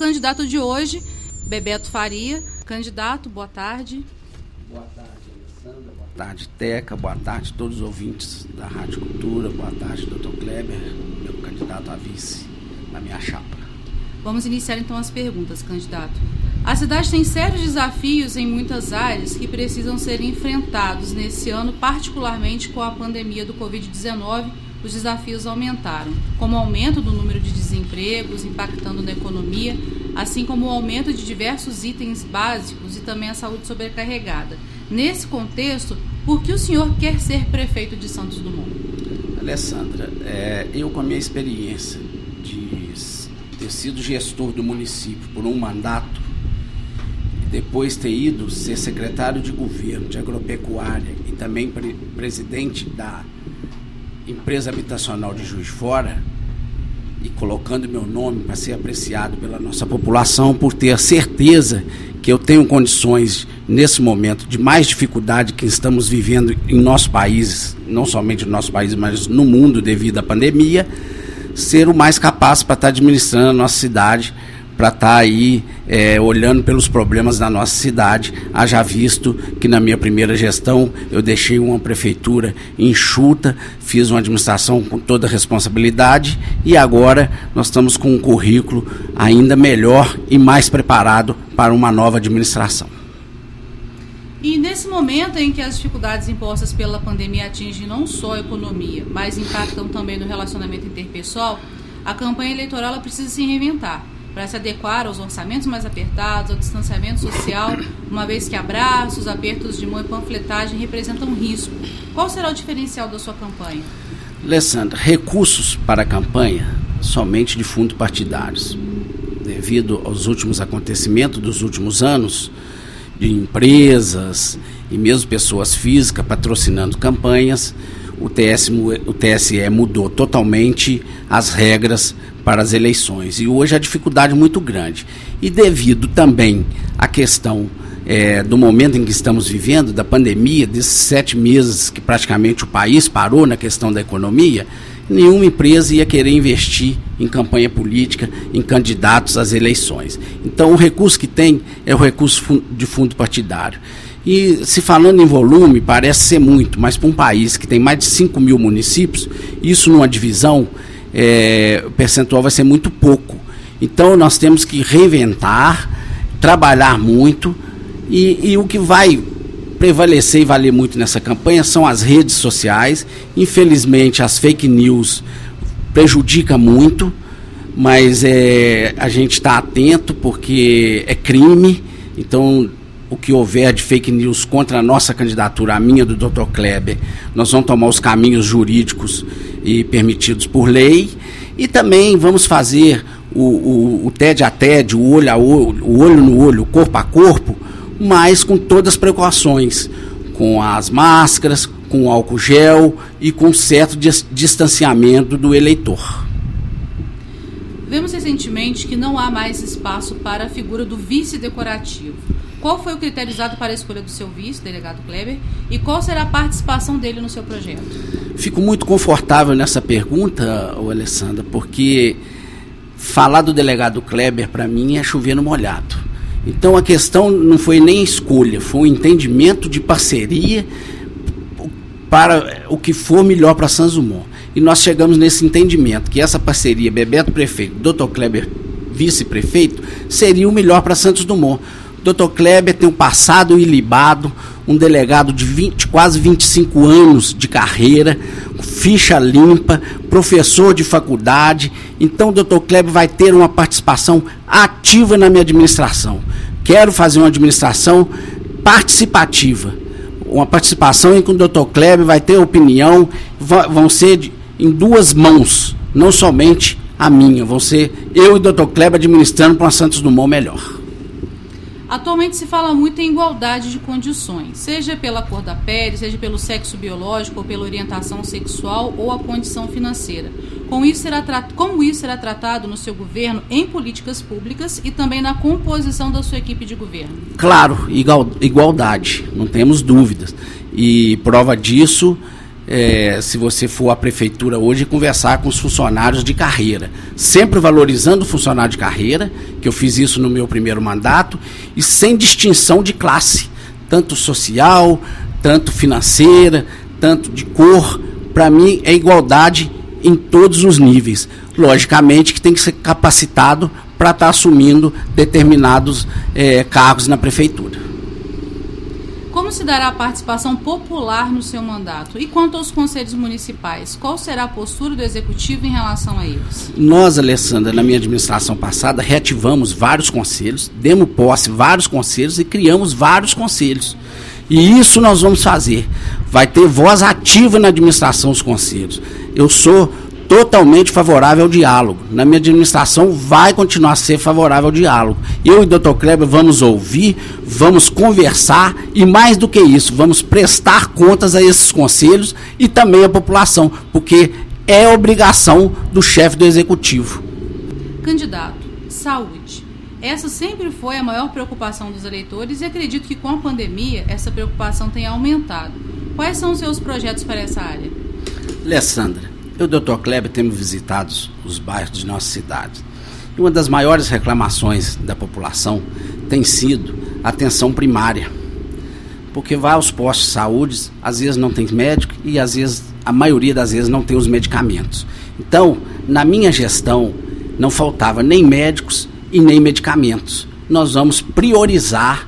candidato de hoje, Bebeto Faria. Candidato, boa tarde. Boa tarde, Alessandra. Boa tarde, Teca. Boa tarde, todos os ouvintes da Rádio Cultura. Boa tarde, doutor Kleber, meu candidato a vice na minha chapa. Vamos iniciar então as perguntas, candidato. A cidade tem sérios desafios em muitas áreas que precisam ser enfrentados nesse ano, particularmente com a pandemia do Covid-19 os desafios aumentaram, como o aumento do número de desempregos impactando na economia, assim como o aumento de diversos itens básicos e também a saúde sobrecarregada. Nesse contexto, por que o senhor quer ser prefeito de Santos Dumont? Alessandra, é, eu com a minha experiência de ter sido gestor do município por um mandato, depois ter ido ser secretário de governo de agropecuária e também pre presidente da empresa habitacional de Juiz Fora e colocando meu nome para ser apreciado pela nossa população, por ter a certeza que eu tenho condições, nesse momento de mais dificuldade que estamos vivendo em nosso país, não somente no nosso país, mas no mundo devido à pandemia, ser o mais capaz para estar administrando a nossa cidade para estar tá aí é, olhando pelos problemas da nossa cidade. Haja visto que na minha primeira gestão eu deixei uma prefeitura enxuta, fiz uma administração com toda a responsabilidade e agora nós estamos com um currículo ainda melhor e mais preparado para uma nova administração. E nesse momento em que as dificuldades impostas pela pandemia atingem não só a economia, mas impactam também no relacionamento interpessoal, a campanha eleitoral precisa se reinventar para se adequar aos orçamentos mais apertados, ao distanciamento social, uma vez que abraços, apertos de mão e panfletagem representam risco. Qual será o diferencial da sua campanha? Alessandra, recursos para a campanha somente de fundo partidários. Devido aos últimos acontecimentos dos últimos anos, de empresas e mesmo pessoas físicas patrocinando campanhas, o, TS, o TSE mudou totalmente as regras para as eleições. E hoje a dificuldade é muito grande. E devido também à questão é, do momento em que estamos vivendo, da pandemia, desses sete meses que praticamente o país parou na questão da economia, nenhuma empresa ia querer investir em campanha política, em candidatos às eleições. Então o recurso que tem é o recurso de fundo partidário. E se falando em volume, parece ser muito, mas para um país que tem mais de 5 mil municípios, isso numa divisão, é, o percentual vai ser muito pouco. Então nós temos que reinventar, trabalhar muito, e, e o que vai prevalecer e valer muito nessa campanha são as redes sociais. Infelizmente, as fake news prejudica muito, mas é, a gente está atento porque é crime. Então o que houver de fake news contra a nossa candidatura, a minha do Dr. Kleber, nós vamos tomar os caminhos jurídicos e permitidos por lei. E também vamos fazer o, o, o TED a TED, o olho, a olho, o olho no olho, o corpo a corpo, mas com todas as precauções, com as máscaras, com o álcool gel e com certo distanciamento do eleitor. Vemos recentemente que não há mais espaço para a figura do vice decorativo. Qual foi o critério usado para a escolha do seu vice, delegado Kleber, e qual será a participação dele no seu projeto? Fico muito confortável nessa pergunta, Alessandra, porque falar do delegado Kleber para mim é chover no molhado. Então a questão não foi nem escolha, foi um entendimento de parceria para o que for melhor para Sanzumon. E nós chegamos nesse entendimento que essa parceria Bebeto Prefeito, Dr. Kleber Vice-Prefeito, seria o melhor para Santos Dumont Dr. Kleber tem um passado ilibado, um delegado de 20, quase 25 anos de carreira, ficha limpa, professor de faculdade. Então, o Dr. Kleber vai ter uma participação ativa na minha administração. Quero fazer uma administração participativa. Uma participação em que o Dr. Kleber vai ter opinião, vão ser em duas mãos, não somente a minha. Vão ser eu e o Dr. Kleber administrando para Santos Dumont melhor. Atualmente se fala muito em igualdade de condições, seja pela cor da pele, seja pelo sexo biológico, ou pela orientação sexual ou a condição financeira. Com isso será como isso será tratado no seu governo em políticas públicas e também na composição da sua equipe de governo? Claro, igualdade, não temos dúvidas. E prova disso é, se você for à prefeitura hoje, conversar com os funcionários de carreira. Sempre valorizando o funcionário de carreira, que eu fiz isso no meu primeiro mandato, e sem distinção de classe, tanto social, tanto financeira, tanto de cor. Para mim, é igualdade em todos os níveis. Logicamente que tem que ser capacitado para estar tá assumindo determinados é, cargos na prefeitura. Como se dará a participação popular no seu mandato? E quanto aos conselhos municipais, qual será a postura do executivo em relação a eles? Nós, Alessandra, na minha administração passada, reativamos vários conselhos, demos posse vários conselhos e criamos vários conselhos. E isso nós vamos fazer. Vai ter voz ativa na administração dos conselhos. Eu sou totalmente favorável ao diálogo. Na minha administração vai continuar a ser favorável ao diálogo. Eu e o Dr. Kleber vamos ouvir, vamos conversar e mais do que isso, vamos prestar contas a esses conselhos e também à população, porque é obrigação do chefe do executivo. Candidato, saúde. Essa sempre foi a maior preocupação dos eleitores e acredito que com a pandemia essa preocupação tem aumentado. Quais são os seus projetos para essa área? Alessandra, eu e o Dr. Kleber temos visitado os bairros de nossa cidade. E uma das maiores reclamações da população tem sido a atenção primária. Porque vai aos postos de saúde, às vezes não tem médico e às vezes, a maioria das vezes, não tem os medicamentos. Então, na minha gestão, não faltava nem médicos e nem medicamentos. Nós vamos priorizar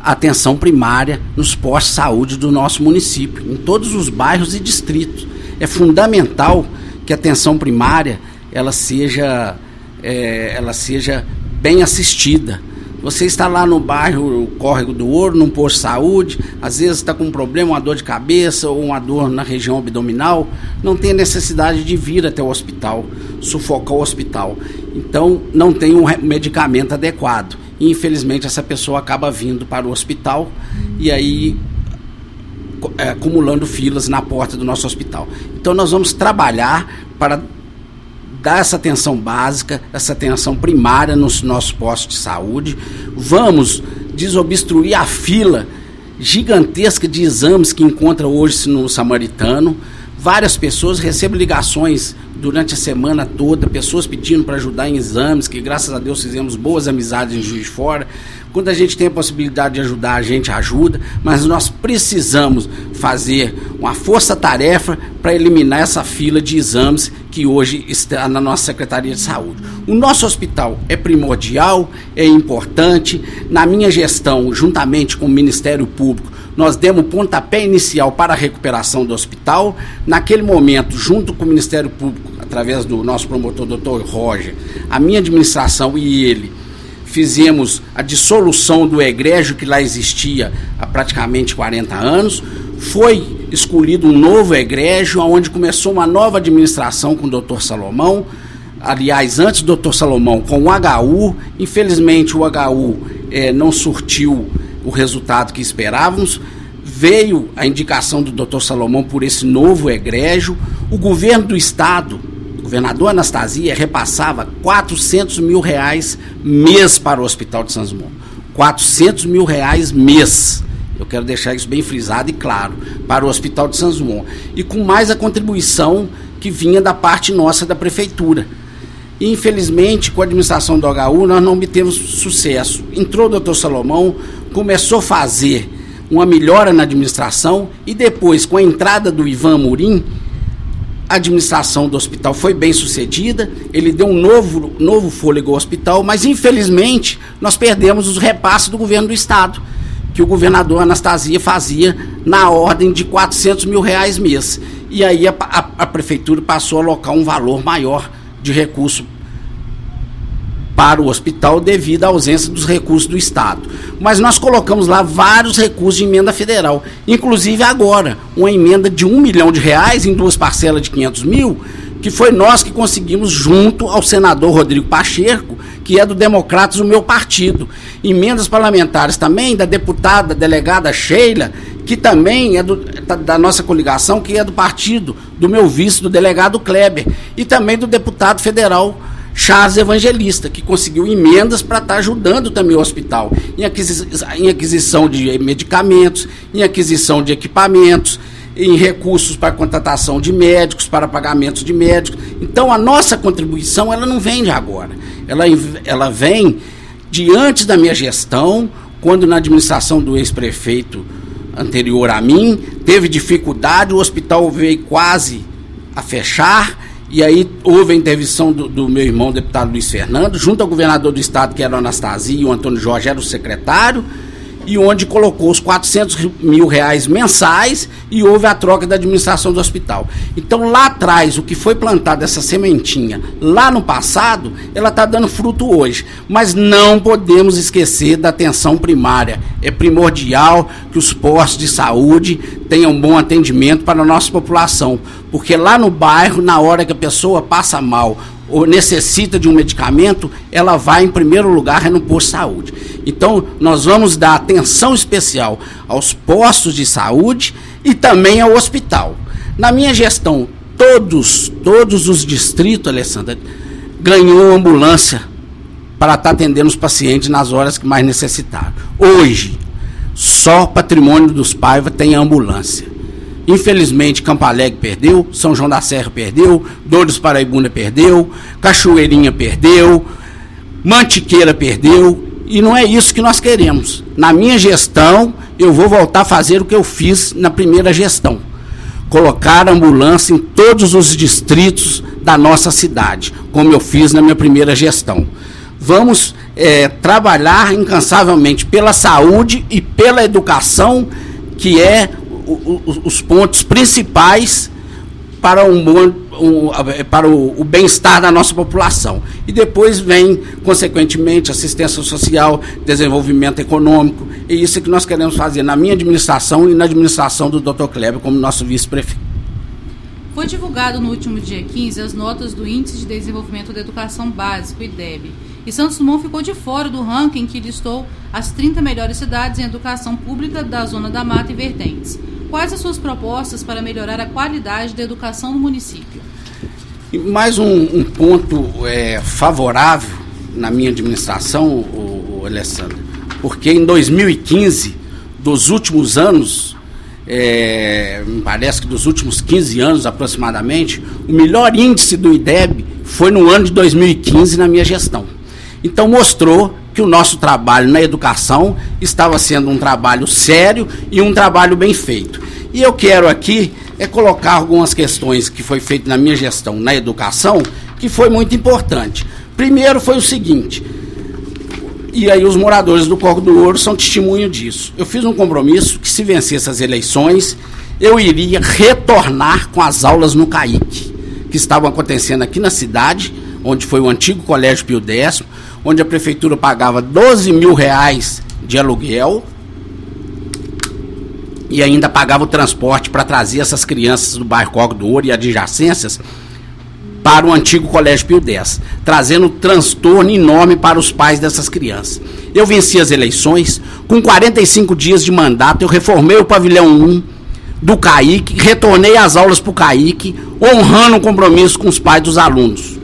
a atenção primária nos postos de saúde do nosso município, em todos os bairros e distritos é fundamental que a atenção primária ela seja, é, ela seja bem assistida. Você está lá no bairro Córrego do Ouro, num posto de saúde, às vezes está com um problema, uma dor de cabeça ou uma dor na região abdominal, não tem necessidade de vir até o hospital, sufocar o hospital. Então, não tem um medicamento adequado. E, infelizmente, essa pessoa acaba vindo para o hospital e aí é, acumulando filas na porta do nosso hospital. Então nós vamos trabalhar para dar essa atenção básica, essa atenção primária nos nossos postos de saúde. Vamos desobstruir a fila gigantesca de exames que encontra hoje no Samaritano. Várias pessoas recebem ligações durante a semana toda, pessoas pedindo para ajudar em exames, que graças a Deus fizemos boas amizades em Juiz de Fora. Quando a gente tem a possibilidade de ajudar, a gente ajuda, mas nós precisamos fazer uma força-tarefa para eliminar essa fila de exames que hoje está na nossa Secretaria de Saúde. O nosso hospital é primordial, é importante. Na minha gestão, juntamente com o Ministério Público, nós demos pontapé inicial para a recuperação do hospital. Naquele momento, junto com o Ministério Público, através do nosso promotor, doutor Roger, a minha administração e ele, fizemos a dissolução do egrégio que lá existia há praticamente 40 anos. Foi escolhido um novo egrégio, onde começou uma nova administração com o doutor Salomão. Aliás, antes do doutor Salomão, com o HU. Infelizmente, o HU eh, não surtiu o resultado que esperávamos. Veio a indicação do doutor Salomão por esse novo egrégio. O governo do estado governador Anastasia repassava 400 mil reais mês para o Hospital de Santos Dumont. 400 mil reais mês. Eu quero deixar isso bem frisado e claro, para o Hospital de Santos Dumont. E com mais a contribuição que vinha da parte nossa da prefeitura. Infelizmente, com a administração do HU, nós não obtemos sucesso. Entrou o doutor Salomão, começou a fazer uma melhora na administração e depois, com a entrada do Ivan Murim, a administração do hospital foi bem sucedida, ele deu um novo, novo fôlego ao hospital, mas infelizmente nós perdemos os repasses do governo do estado, que o governador Anastasia fazia na ordem de 400 mil reais mês. E aí a, a, a prefeitura passou a alocar um valor maior de recurso para o hospital devido à ausência dos recursos do Estado. Mas nós colocamos lá vários recursos de emenda federal, inclusive agora, uma emenda de um milhão de reais em duas parcelas de 500 mil, que foi nós que conseguimos junto ao senador Rodrigo Pacheco, que é do Democratas, o meu partido. Emendas parlamentares também da deputada, delegada Sheila, que também é do, da nossa coligação, que é do partido do meu vice, do delegado Kleber, e também do deputado federal Charles Evangelista, que conseguiu emendas para estar tá ajudando também o hospital em, aquisi em aquisição de medicamentos, em aquisição de equipamentos, em recursos para contratação de médicos, para pagamentos de médicos. Então a nossa contribuição ela não vem de agora. Ela, ela vem de antes da minha gestão, quando na administração do ex-prefeito anterior a mim, teve dificuldade, o hospital veio quase a fechar, e aí houve a intervenção do, do, meu irmão, deputado Luiz Fernando, junto ao governador do estado, que era o Anastasia, e o Antônio Jorge era o secretário, e onde colocou os 400 mil reais mensais e houve a troca da administração do hospital. Então lá atrás, o que foi plantado essa sementinha lá no passado, ela está dando fruto hoje. Mas não podemos esquecer da atenção primária. É primordial que os postos de saúde tenham bom atendimento para a nossa população, porque lá no bairro, na hora que a pessoa passa mal ou necessita de um medicamento, ela vai em primeiro lugar no posto de saúde. Então, nós vamos dar atenção especial aos postos de saúde e também ao hospital. Na minha gestão, todos, todos os distritos, Alessandra, ganhou ambulância para estar atendendo os pacientes nas horas que mais necessitaram. Hoje, só patrimônio dos Paiva tem ambulância. Infelizmente, Campo Alegre perdeu, São João da Serra perdeu, Dores Paraibuna perdeu, Cachoeirinha perdeu, Mantiqueira perdeu, e não é isso que nós queremos. Na minha gestão, eu vou voltar a fazer o que eu fiz na primeira gestão. Colocar ambulância em todos os distritos da nossa cidade, como eu fiz na minha primeira gestão. Vamos é, trabalhar incansavelmente pela saúde e pela educação, que é os pontos principais para, um bom, um, para o, o bem-estar da nossa população. E depois vem, consequentemente, assistência social, desenvolvimento econômico. E isso é que nós queremos fazer na minha administração e na administração do Dr. Kleber como nosso vice-prefeito. Foi divulgado no último dia 15 as notas do Índice de Desenvolvimento da Educação Básico, IDEB. E Santos Dumont ficou de fora do ranking que listou as 30 melhores cidades em educação pública da Zona da Mata e Vertentes. Quais as suas propostas para melhorar a qualidade da educação no município? E mais um, um ponto é, favorável na minha administração, o, o Alessandro, porque em 2015, dos últimos anos, é, parece que dos últimos 15 anos aproximadamente, o melhor índice do IDEB foi no ano de 2015 na minha gestão. Então mostrou que o nosso trabalho na educação estava sendo um trabalho sério e um trabalho bem feito. E eu quero aqui é colocar algumas questões que foi feito na minha gestão na educação, que foi muito importante. Primeiro foi o seguinte, e aí os moradores do Corpo do Ouro são testemunho disso. Eu fiz um compromisso que se vencesse as eleições, eu iria retornar com as aulas no CAIC, que estavam acontecendo aqui na cidade, onde foi o antigo Colégio Pio X, onde a prefeitura pagava 12 mil reais de aluguel e ainda pagava o transporte para trazer essas crianças do bairro Cogo do Ouro e adjacências para o antigo Colégio Pio X, trazendo transtorno enorme para os pais dessas crianças. Eu venci as eleições, com 45 dias de mandato, eu reformei o pavilhão 1 do CAIC, retornei as aulas para o CAIC, honrando o compromisso com os pais dos alunos.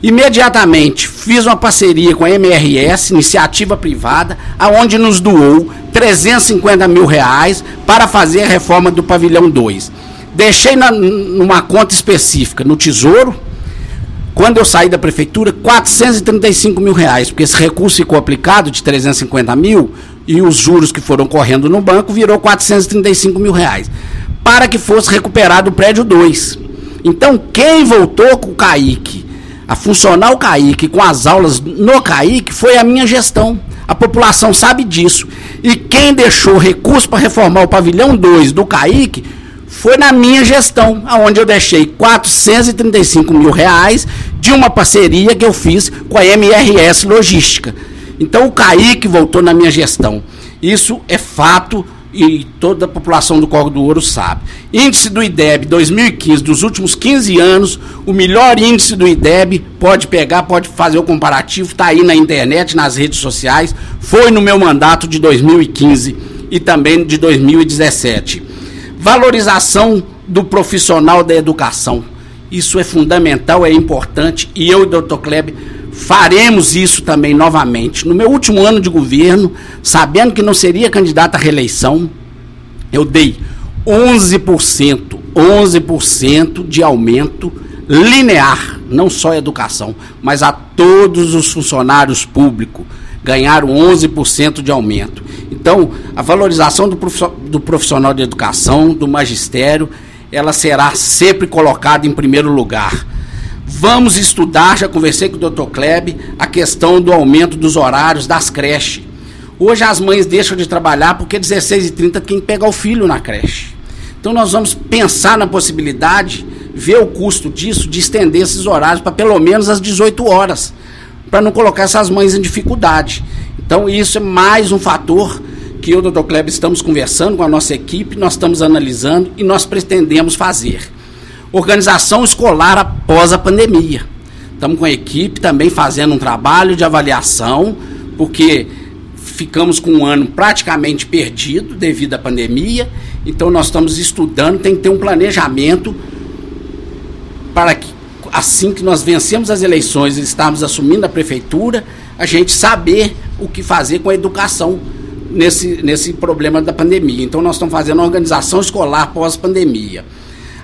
Imediatamente fiz uma parceria com a MRS, iniciativa privada, aonde nos doou 350 mil reais para fazer a reforma do pavilhão 2. Deixei na, numa conta específica no Tesouro, quando eu saí da prefeitura, 435 mil reais, porque esse recurso ficou aplicado de 350 mil e os juros que foram correndo no banco virou 435 mil reais, para que fosse recuperado o prédio 2. Então, quem voltou com o CAIC a funcionar o CAIC com as aulas no CAIC foi a minha gestão. A população sabe disso. E quem deixou recurso para reformar o pavilhão 2 do CAIC foi na minha gestão, onde eu deixei 435 mil reais de uma parceria que eu fiz com a MRS Logística. Então o CAIC voltou na minha gestão. Isso é fato e toda a população do Corgo do Ouro sabe. Índice do IDEB 2015, dos últimos 15 anos, o melhor índice do IDEB, pode pegar, pode fazer o comparativo, está aí na internet, nas redes sociais, foi no meu mandato de 2015 e também de 2017. Valorização do profissional da educação. Isso é fundamental, é importante, e eu e o doutor Kleber faremos isso também novamente. No meu último ano de governo, sabendo que não seria candidato à reeleição, eu dei 11%, 11% de aumento linear, não só a educação, mas a todos os funcionários públicos ganharam 11% de aumento. Então, a valorização do profissional de educação, do magistério, ela será sempre colocada em primeiro lugar. Vamos estudar, já conversei com o Dr. Kleb, a questão do aumento dos horários das creches. Hoje as mães deixam de trabalhar porque 16h30 quem pega o filho na creche. Então nós vamos pensar na possibilidade, ver o custo disso, de estender esses horários para pelo menos as 18 horas, para não colocar essas mães em dificuldade. Então isso é mais um fator que eu, doutor Kleber, estamos conversando com a nossa equipe, nós estamos analisando e nós pretendemos fazer. Organização escolar após a pandemia. Estamos com a equipe também fazendo um trabalho de avaliação, porque ficamos com um ano praticamente perdido devido à pandemia, então nós estamos estudando, tem que ter um planejamento para que assim que nós vencemos as eleições e estamos assumindo a prefeitura, a gente saber o que fazer com a educação nesse, nesse problema da pandemia. Então, nós estamos fazendo uma organização escolar pós-pandemia.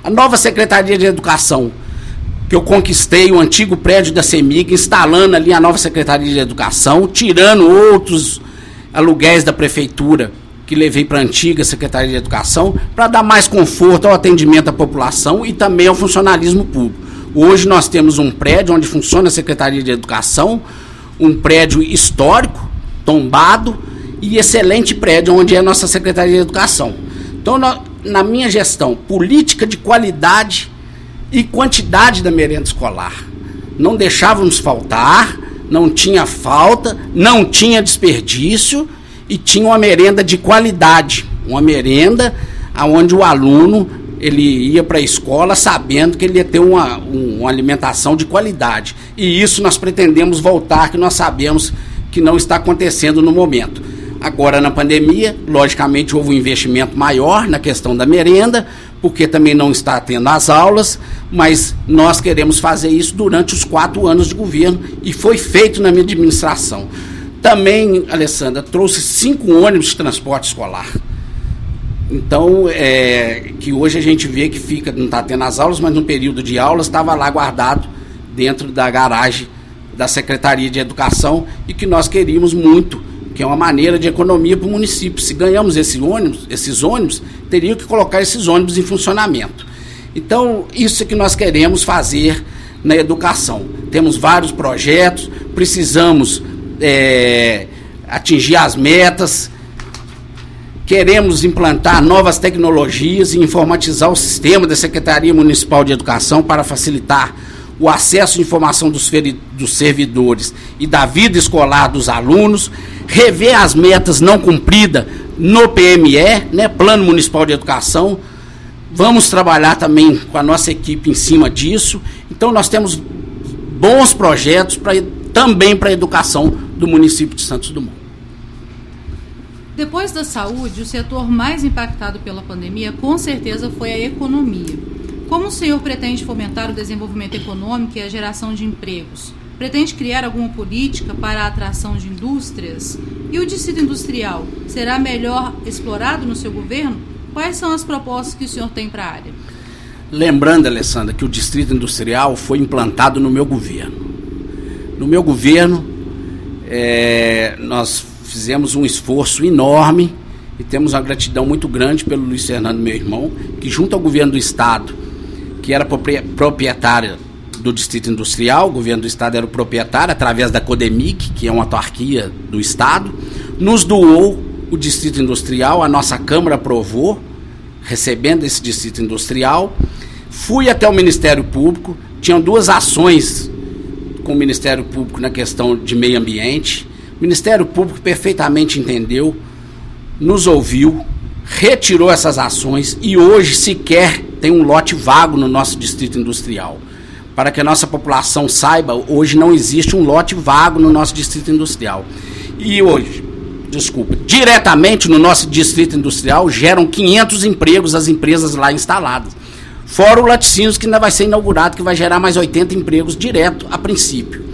A nova Secretaria de Educação, que eu conquistei o antigo prédio da CEMIG, instalando ali a nova Secretaria de Educação, tirando outros aluguéis da prefeitura que levei para a antiga Secretaria de Educação, para dar mais conforto ao atendimento à população e também ao funcionalismo público. Hoje nós temos um prédio onde funciona a Secretaria de Educação, um prédio histórico, tombado, e excelente prédio onde é a nossa Secretaria de Educação. Então, na minha gestão, política de qualidade e quantidade da merenda escolar. Não deixávamos faltar, não tinha falta, não tinha desperdício e tinha uma merenda de qualidade, uma merenda onde o aluno ele ia para a escola sabendo que ele ia ter uma, uma alimentação de qualidade. E isso nós pretendemos voltar, que nós sabemos que não está acontecendo no momento. Agora, na pandemia, logicamente, houve um investimento maior na questão da merenda, porque também não está tendo as aulas, mas nós queremos fazer isso durante os quatro anos de governo e foi feito na minha administração. Também, Alessandra, trouxe cinco ônibus de transporte escolar. Então, é, que hoje a gente vê que fica, não está tendo as aulas, mas no período de aulas estava lá guardado dentro da garagem da Secretaria de Educação e que nós queríamos muito que é uma maneira de economia para o município. Se ganhamos esse ônibus, esses ônibus, teria que colocar esses ônibus em funcionamento. Então, isso é que nós queremos fazer na educação. Temos vários projetos, precisamos é, atingir as metas, queremos implantar novas tecnologias e informatizar o sistema da Secretaria Municipal de Educação para facilitar o acesso à informação dos, dos servidores e da vida escolar dos alunos, rever as metas não cumpridas no PME, né, Plano Municipal de Educação. Vamos trabalhar também com a nossa equipe em cima disso. Então nós temos bons projetos para também para a educação do município de Santos Dumont. Depois da saúde, o setor mais impactado pela pandemia com certeza foi a economia. Como o senhor pretende fomentar o desenvolvimento econômico e a geração de empregos? Pretende criar alguma política para a atração de indústrias? E o distrito industrial será melhor explorado no seu governo? Quais são as propostas que o senhor tem para a área? Lembrando, Alessandra, que o distrito industrial foi implantado no meu governo. No meu governo, é, nós fizemos um esforço enorme e temos uma gratidão muito grande pelo Luiz Fernando, meu irmão, que junto ao governo do estado, que era proprietário do Distrito Industrial, o governo do Estado era o proprietário, através da Codemic, que é uma autarquia do Estado, nos doou o Distrito Industrial, a nossa Câmara aprovou, recebendo esse Distrito Industrial. Fui até o Ministério Público, tinham duas ações com o Ministério Público na questão de meio ambiente. O Ministério Público perfeitamente entendeu, nos ouviu, retirou essas ações e hoje sequer tem um lote vago no nosso distrito industrial para que a nossa população saiba, hoje não existe um lote vago no nosso distrito industrial. E hoje, desculpa, diretamente no nosso distrito industrial geram 500 empregos as empresas lá instaladas. Fora o Laticínios que ainda vai ser inaugurado, que vai gerar mais 80 empregos direto a princípio.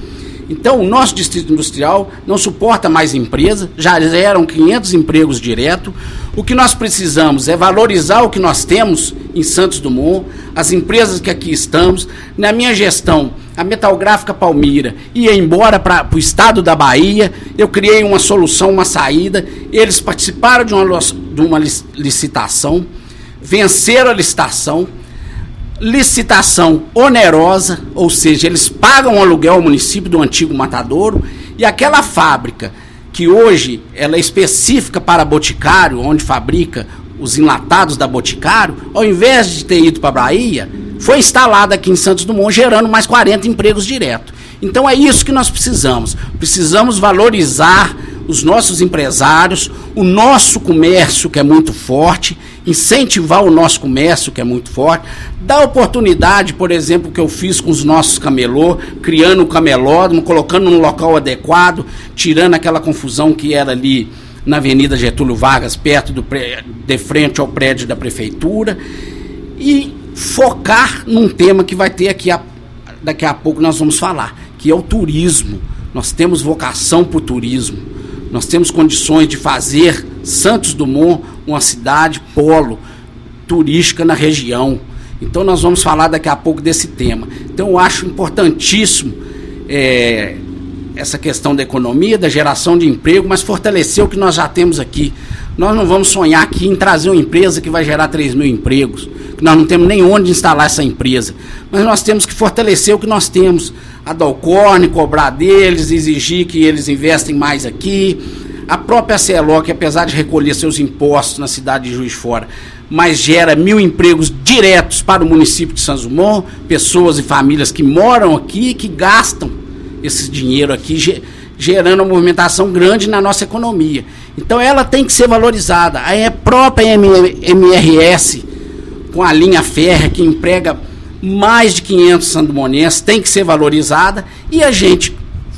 Então, o nosso distrito industrial não suporta mais empresa, já eram 500 empregos direto. O que nós precisamos é valorizar o que nós temos em Santos Dumont, as empresas que aqui estamos. Na minha gestão, a Metalgráfica Palmira ia embora para o estado da Bahia. Eu criei uma solução, uma saída. Eles participaram de uma, de uma licitação, venceram a licitação licitação onerosa, ou seja, eles pagam o aluguel ao município do antigo matadouro e aquela fábrica que hoje ela é específica para Boticário, onde fabrica os enlatados da Boticário, ao invés de ter ido para Bahia, foi instalada aqui em Santos Dumont, gerando mais 40 empregos direto. Então é isso que nós precisamos. Precisamos valorizar os nossos empresários, o nosso comércio, que é muito forte, incentivar o nosso comércio, que é muito forte, dar oportunidade, por exemplo, que eu fiz com os nossos camelô, criando o camelódromo, colocando no local adequado, tirando aquela confusão que era ali na Avenida Getúlio Vargas, perto do de frente ao prédio da prefeitura, e focar num tema que vai ter aqui a, daqui a pouco nós vamos falar, que é o turismo. Nós temos vocação para o turismo. Nós temos condições de fazer Santos Dumont uma cidade polo turística na região. Então nós vamos falar daqui a pouco desse tema. Então eu acho importantíssimo é, essa questão da economia, da geração de emprego, mas fortalecer o que nós já temos aqui. Nós não vamos sonhar aqui em trazer uma empresa que vai gerar 3 mil empregos, nós não temos nem onde instalar essa empresa. Mas nós temos que fortalecer o que nós temos a Dalcorne, cobrar deles, exigir que eles investem mais aqui. A própria CELO, que apesar de recolher seus impostos na cidade de Juiz de Fora, mas gera mil empregos diretos para o município de Santos Dumont, pessoas e famílias que moram aqui, que gastam esse dinheiro aqui, gerando uma movimentação grande na nossa economia. Então ela tem que ser valorizada. A própria MRS, com a linha férrea, que emprega mais de 500 sandomonenses, tem que ser valorizada e a gente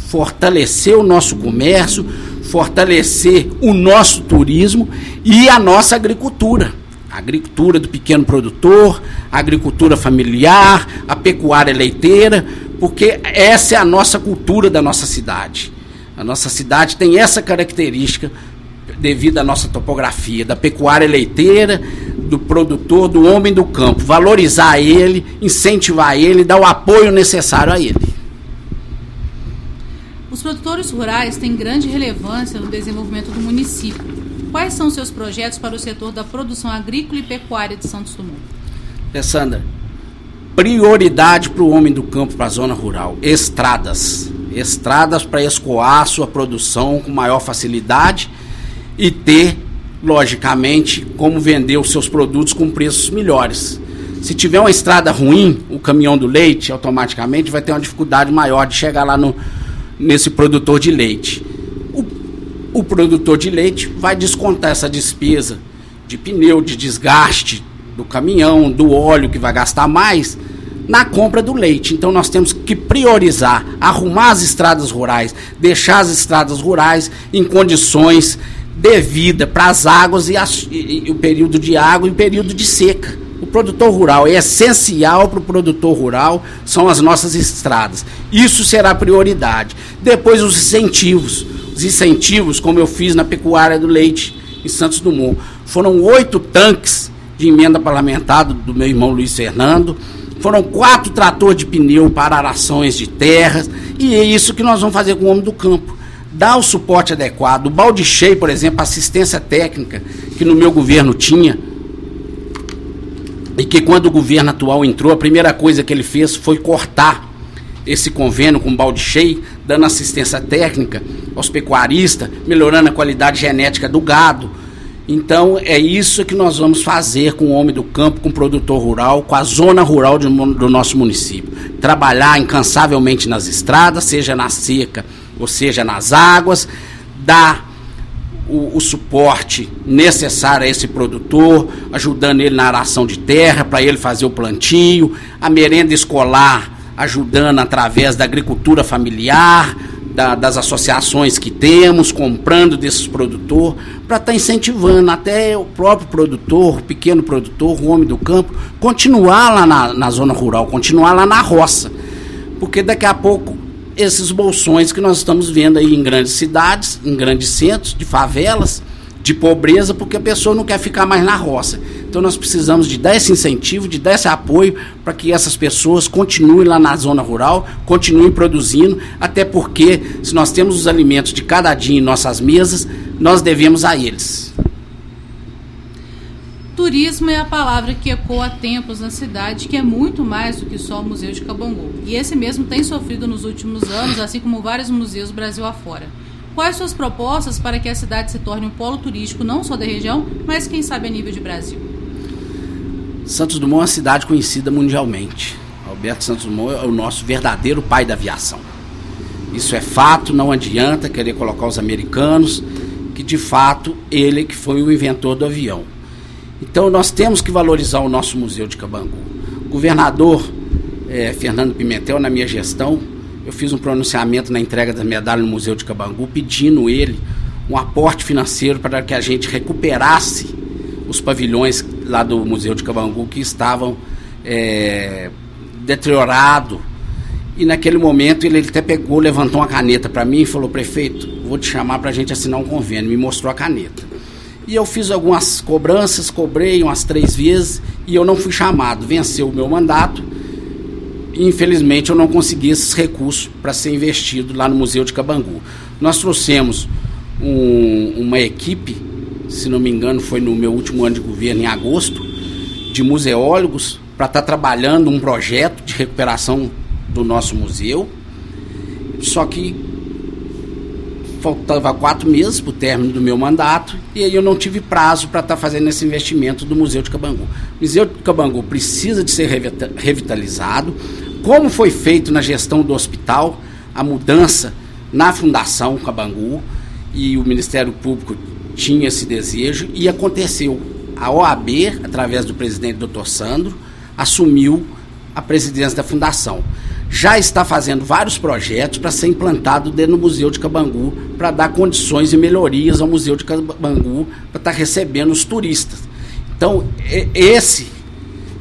fortalecer o nosso comércio, fortalecer o nosso turismo e a nossa agricultura. A agricultura do pequeno produtor, a agricultura familiar, a pecuária leiteira, porque essa é a nossa cultura da nossa cidade. A nossa cidade tem essa característica devido à nossa topografia, da pecuária leiteira, do produtor, do homem do campo, valorizar ele, incentivar ele, dar o apoio necessário a ele. Os produtores rurais têm grande relevância no desenvolvimento do município. Quais são seus projetos para o setor da produção agrícola e pecuária de Santos Dumont? Alessandra, prioridade para o homem do campo, para a zona rural, estradas. Estradas para escoar sua produção com maior facilidade e ter, logicamente, como vender os seus produtos com preços melhores. Se tiver uma estrada ruim, o caminhão do leite automaticamente vai ter uma dificuldade maior de chegar lá no, nesse produtor de leite. O, o produtor de leite vai descontar essa despesa de pneu, de desgaste do caminhão, do óleo que vai gastar mais na compra do leite. Então nós temos que priorizar, arrumar as estradas rurais, deixar as estradas rurais em condições devida para as águas e, as, e, e, o período de água e o período de seca. O produtor rural é essencial para o produtor rural, são as nossas estradas. Isso será prioridade. Depois os incentivos. Os incentivos, como eu fiz na pecuária do leite em Santos Dumont. Foram oito tanques de emenda parlamentar do meu irmão Luiz Fernando. Foram quatro tratores de pneu para arações de terras. E é isso que nós vamos fazer com o homem do campo dar o suporte adequado. O balde cheio, por exemplo, assistência técnica, que no meu governo tinha, e que quando o governo atual entrou, a primeira coisa que ele fez foi cortar esse convênio com balde cheio, dando assistência técnica aos pecuaristas, melhorando a qualidade genética do gado. Então é isso que nós vamos fazer com o homem do campo, com o produtor rural, com a zona rural de, do nosso município. Trabalhar incansavelmente nas estradas, seja na seca, ou seja, nas águas, dar o, o, suporte necessário a esse produtor, ajudando ele na aração de terra, para ele fazer o plantio, a merenda escolar, ajudando através da agricultura familiar, da, das associações que temos, comprando desses produtores, para estar tá incentivando até o próprio produtor, o pequeno produtor, o homem do campo, continuar lá na, na zona rural, continuar lá na roça. Porque daqui a pouco esses bolsões que nós estamos vendo aí em grandes cidades, em grandes centros, de favelas, de pobreza, porque a pessoa não quer ficar mais na roça. Então nós precisamos de dar esse incentivo, de dar esse apoio para que essas pessoas continuem lá na zona rural, continuem produzindo, até porque se nós temos os alimentos de cada dia em nossas mesas, nós devemos a eles. Turismo é a palavra que ecoa há tempos na cidade, que é muito mais do que só o Museu de Cabangu. E esse mesmo tem sofrido nos últimos anos, assim como vários museus Brasil afora. Quais suas propostas para que a cidade se torne um polo turístico não só da região, mas quem sabe a nível de Brasil? Santos Dumont é uma cidade conhecida mundialmente. Alberto Santos Dumont é o nosso verdadeiro pai da aviação. Isso é fato, não adianta querer colocar os americanos, que de fato ele que foi o inventor do avião. Então nós temos que valorizar o nosso museu de Cabangu. O governador é, Fernando Pimentel, na minha gestão, eu fiz um pronunciamento na entrega da medalha no Museu de Cabangu, pedindo ele um aporte financeiro para que a gente recuperasse os pavilhões lá do Museu de Cabangu que estavam é, deteriorados. E naquele momento ele, ele até pegou, levantou uma caneta para mim e falou: prefeito, vou te chamar para a gente assinar um convênio. Me mostrou a caneta. E eu fiz algumas cobranças, cobrei umas três vezes e eu não fui chamado. Venceu o meu mandato. Infelizmente eu não consegui esses recursos para ser investido lá no Museu de Cabangu. Nós trouxemos um, uma equipe se não me engano, foi no meu último ano de governo, em agosto, de museólogos, para estar tá trabalhando um projeto de recuperação do nosso museu. Só que faltava quatro meses para o término do meu mandato e aí eu não tive prazo para estar tá fazendo esse investimento do Museu de Cabangu. O Museu de Cabangu precisa de ser revitalizado, como foi feito na gestão do hospital, a mudança na Fundação Cabangu e o Ministério Público tinha esse desejo e aconteceu. A OAB, através do presidente Dr. Sandro, assumiu a presidência da fundação. Já está fazendo vários projetos para ser implantado dentro do Museu de Cabangu, para dar condições e melhorias ao Museu de Cabangu, para estar tá recebendo os turistas. Então, esse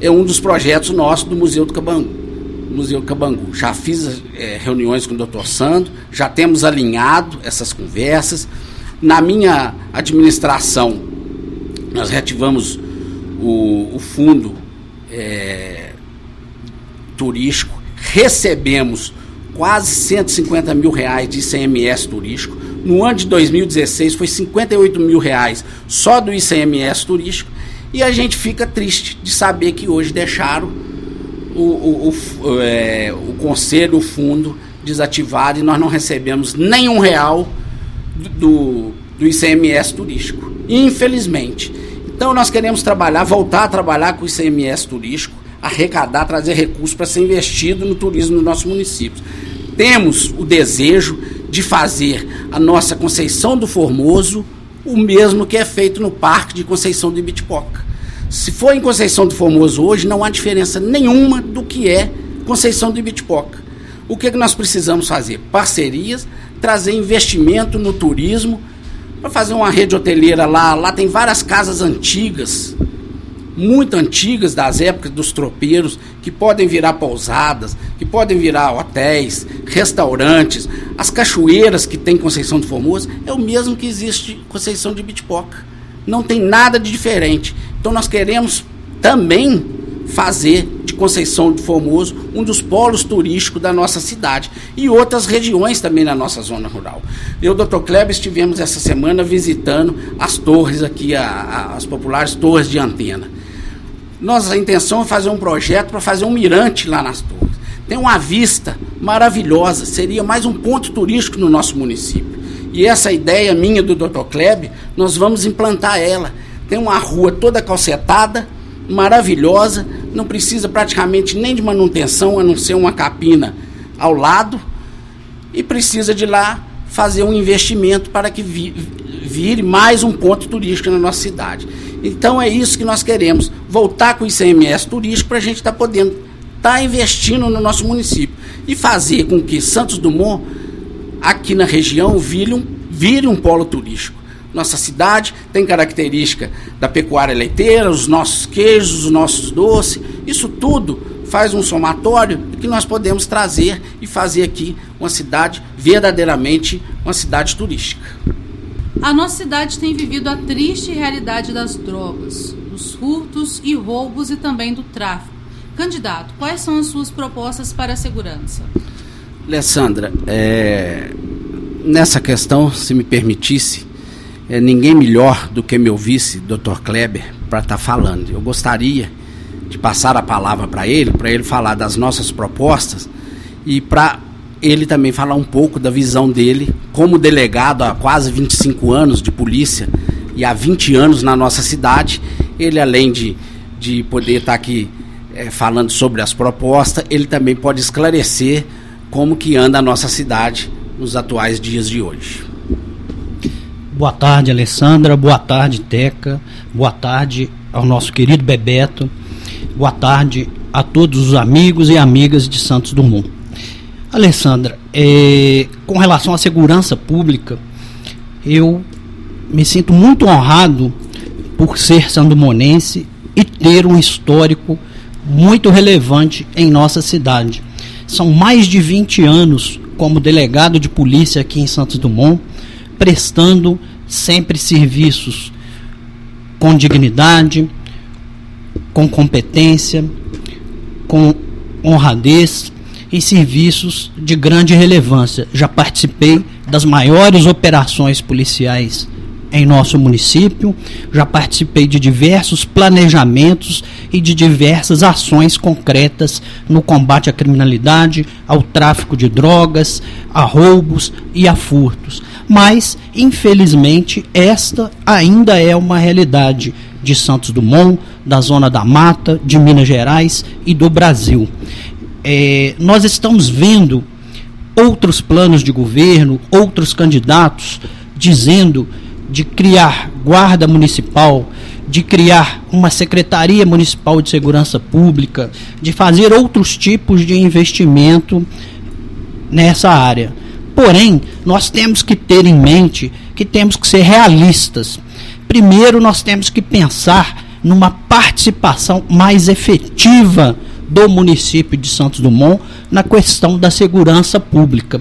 é um dos projetos nossos do Museu do Cabangu. Museu Cabangu. Já fiz é, reuniões com o doutor Sandro, já temos alinhado essas conversas. Na minha administração, nós reativamos o, o fundo é, turístico, recebemos quase 150 mil reais de ICMS turístico. No ano de 2016 foi 58 mil reais só do ICMS turístico. E a gente fica triste de saber que hoje deixaram o, o, o, é, o conselho, o fundo desativado e nós não recebemos nenhum real do, do ICMS turístico. Infelizmente. Então nós queremos trabalhar, voltar a trabalhar com o ICMS turístico, arrecadar, trazer recursos para ser investido no turismo no nosso município. Temos o desejo de fazer a nossa Conceição do Formoso o mesmo que é feito no Parque de Conceição do Ibitipoca. Se for em Conceição do Formoso hoje, não há diferença nenhuma do que é Conceição do Ibitipoca. O que, é que nós precisamos fazer? Parcerias, trazer investimento no turismo, para fazer uma rede hoteleira lá. Lá tem várias casas antigas, muito antigas das épocas dos tropeiros, que podem virar pousadas, que podem virar hotéis, restaurantes. As cachoeiras que tem Conceição do Formoso é o mesmo que existe Conceição de Bitpoca. Não tem nada de diferente. Então nós queremos também fazer de Conceição de Formoso um dos polos turísticos da nossa cidade e outras regiões também na nossa zona rural. Eu, doutor Kleber, estivemos essa semana visitando as torres aqui, a, a, as populares torres de antena. Nossa intenção é fazer um projeto para fazer um mirante lá nas torres. Tem uma vista maravilhosa, seria mais um ponto turístico no nosso município. E essa ideia minha do Dr. Kleber, nós vamos implantar ela. Tem uma rua toda calcetada, maravilhosa, não precisa praticamente nem de manutenção, a não ser uma capina ao lado, e precisa de lá fazer um investimento para que vire mais um ponto turístico na nossa cidade. Então é isso que nós queremos, voltar com o ICMS turístico para a gente estar tá podendo estar tá investindo no nosso município e fazer com que Santos Dumont, aqui na região, vire um, vire um polo turístico. Nossa cidade tem característica da pecuária leiteira, os nossos queijos, os nossos doces, isso tudo faz um somatório que nós podemos trazer e fazer aqui uma cidade verdadeiramente uma cidade turística. A nossa cidade tem vivido a triste realidade das drogas, dos furtos e roubos e também do tráfico. Candidato, quais são as suas propostas para a segurança? Alessandra, é, nessa questão, se me permitisse, é, ninguém melhor do que meu vice, Dr. Kleber, para estar tá falando. Eu gostaria de passar a palavra para ele, para ele falar das nossas propostas e para ele também falar um pouco da visão dele como delegado há quase 25 anos de polícia e há 20 anos na nossa cidade. Ele, além de, de poder estar tá aqui é, falando sobre as propostas, ele também pode esclarecer como que anda a nossa cidade nos atuais dias de hoje. Boa tarde, Alessandra. Boa tarde, Teca. Boa tarde ao nosso querido Bebeto. Boa tarde a todos os amigos e amigas de Santos Dumont. Alessandra, é, com relação à segurança pública, eu me sinto muito honrado por ser sandumonense e ter um histórico muito relevante em nossa cidade. São mais de 20 anos como delegado de polícia aqui em Santos Dumont, prestando sempre serviços com dignidade, com competência, com honradez e serviços de grande relevância. Já participei das maiores operações policiais em nosso município, já participei de diversos planejamentos e de diversas ações concretas no combate à criminalidade, ao tráfico de drogas, a roubos e a furtos. Mas, infelizmente, esta ainda é uma realidade de Santos Dumont, da Zona da Mata, de Minas Gerais e do Brasil. É, nós estamos vendo outros planos de governo, outros candidatos dizendo de criar guarda municipal, de criar uma secretaria municipal de segurança pública, de fazer outros tipos de investimento nessa área. Porém, nós temos que ter em mente que temos que ser realistas. Primeiro, nós temos que pensar numa participação mais efetiva do município de Santos Dumont na questão da segurança pública.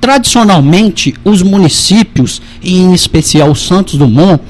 Tradicionalmente, os municípios, em especial Santos Dumont,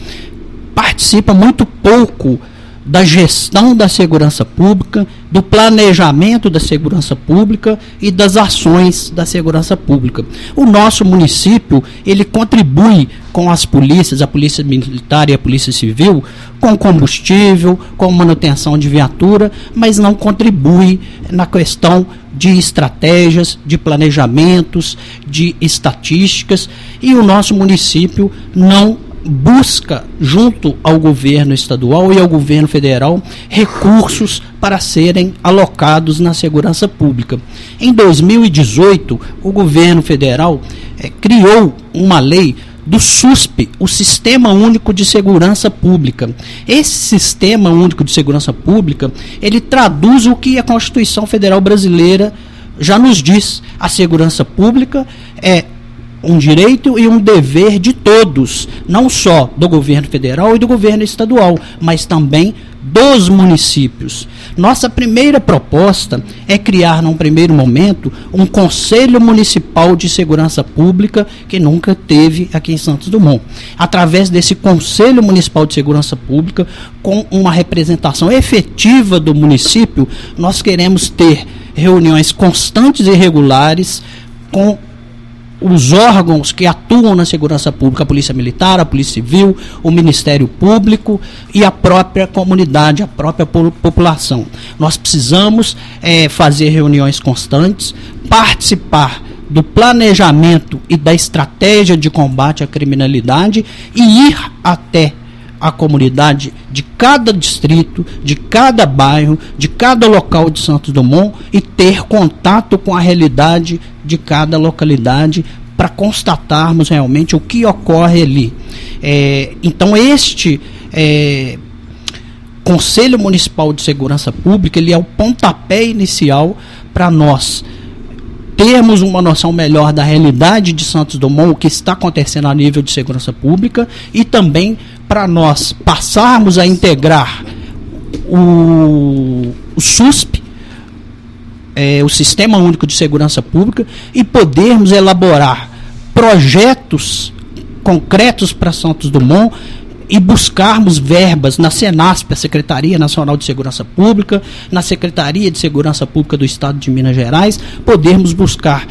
participam muito pouco da gestão da segurança pública, do planejamento da segurança pública e das ações da segurança pública. O nosso município, ele contribui com as polícias, a polícia militar e a polícia civil, com combustível, com manutenção de viatura, mas não contribui na questão de estratégias, de planejamentos, de estatísticas, e o nosso município não busca, junto ao governo estadual e ao governo federal, recursos para serem alocados na segurança pública. Em 2018, o governo federal é, criou uma lei do SUSP, o Sistema Único de Segurança Pública. Esse Sistema Único de Segurança Pública, ele traduz o que a Constituição Federal Brasileira já nos diz. A segurança pública é um direito e um dever de todos, não só do governo federal e do governo estadual, mas também dos municípios. Nossa primeira proposta é criar, num primeiro momento, um Conselho Municipal de Segurança Pública que nunca teve aqui em Santos Dumont. Através desse Conselho Municipal de Segurança Pública, com uma representação efetiva do município, nós queremos ter reuniões constantes e regulares com os órgãos que atuam na segurança pública, a Polícia Militar, a Polícia Civil, o Ministério Público e a própria comunidade, a própria população. Nós precisamos é, fazer reuniões constantes, participar do planejamento e da estratégia de combate à criminalidade e ir até a comunidade de cada distrito, de cada bairro, de cada local de Santos Dumont e ter contato com a realidade de cada localidade para constatarmos realmente o que ocorre ali. É, então este é, Conselho Municipal de Segurança Pública ele é o pontapé inicial para nós termos uma noção melhor da realidade de Santos Dumont, o que está acontecendo a nível de segurança pública e também para nós passarmos a integrar o, o SUSP é, o Sistema Único de Segurança Pública e podermos elaborar projetos concretos para Santos Dumont e buscarmos verbas na Senasp, a Secretaria Nacional de Segurança Pública, na Secretaria de Segurança Pública do Estado de Minas Gerais, podermos buscar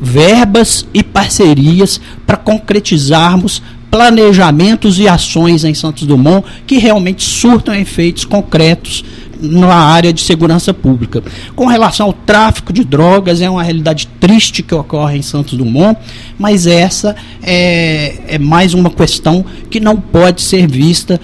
verbas e parcerias para concretizarmos planejamentos e ações em Santos Dumont que realmente surtam efeitos concretos na área de segurança pública. Com relação ao tráfico de drogas, é uma realidade triste que ocorre em Santos Dumont, mas essa é, é mais uma questão que não pode ser vista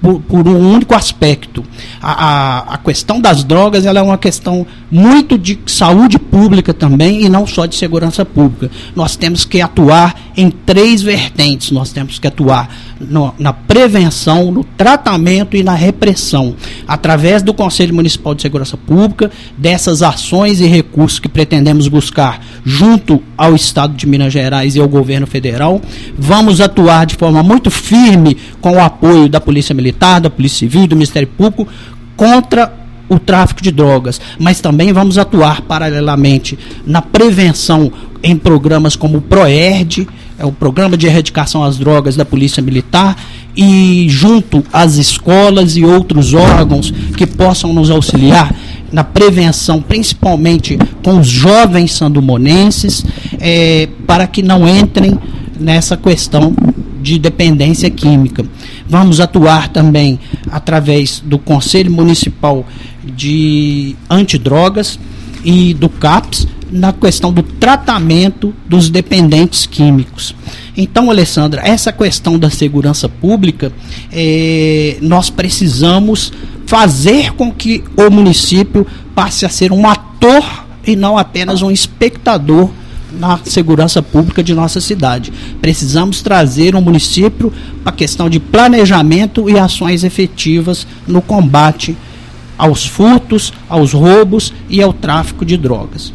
por, por um único aspecto. A, a, a, questão das drogas ela é uma questão muito de saúde pública também e não só de segurança pública. Nós temos que atuar em três vertentes. Nós temos que atuar no, na prevenção, no tratamento e na repressão, através do Conselho Municipal de Segurança Pública, dessas ações e recursos que pretendemos buscar junto ao Estado de Minas Gerais e ao governo federal. Vamos atuar de forma muito firme com o apoio da Polícia Militar, da Polícia Civil, do Ministério Público contra o tráfico de drogas, mas também vamos atuar paralelamente na prevenção em programas como o PROERD, é o Programa de Erradicação às Drogas da Polícia Militar, e junto às escolas e outros órgãos que possam nos auxiliar na prevenção, principalmente com os jovens sandumonenses, é, para que não entrem nessa questão de dependência química. Vamos atuar também através do Conselho Municipal de Antidrogas e do CAPS na questão do tratamento dos dependentes químicos. Então, Alessandra, essa questão da segurança pública, é, nós precisamos fazer com que o município passe a ser um ator e não apenas um espectador na segurança pública de nossa cidade. Precisamos trazer o um município para a questão de planejamento e ações efetivas no combate aos furtos, aos roubos e ao tráfico de drogas.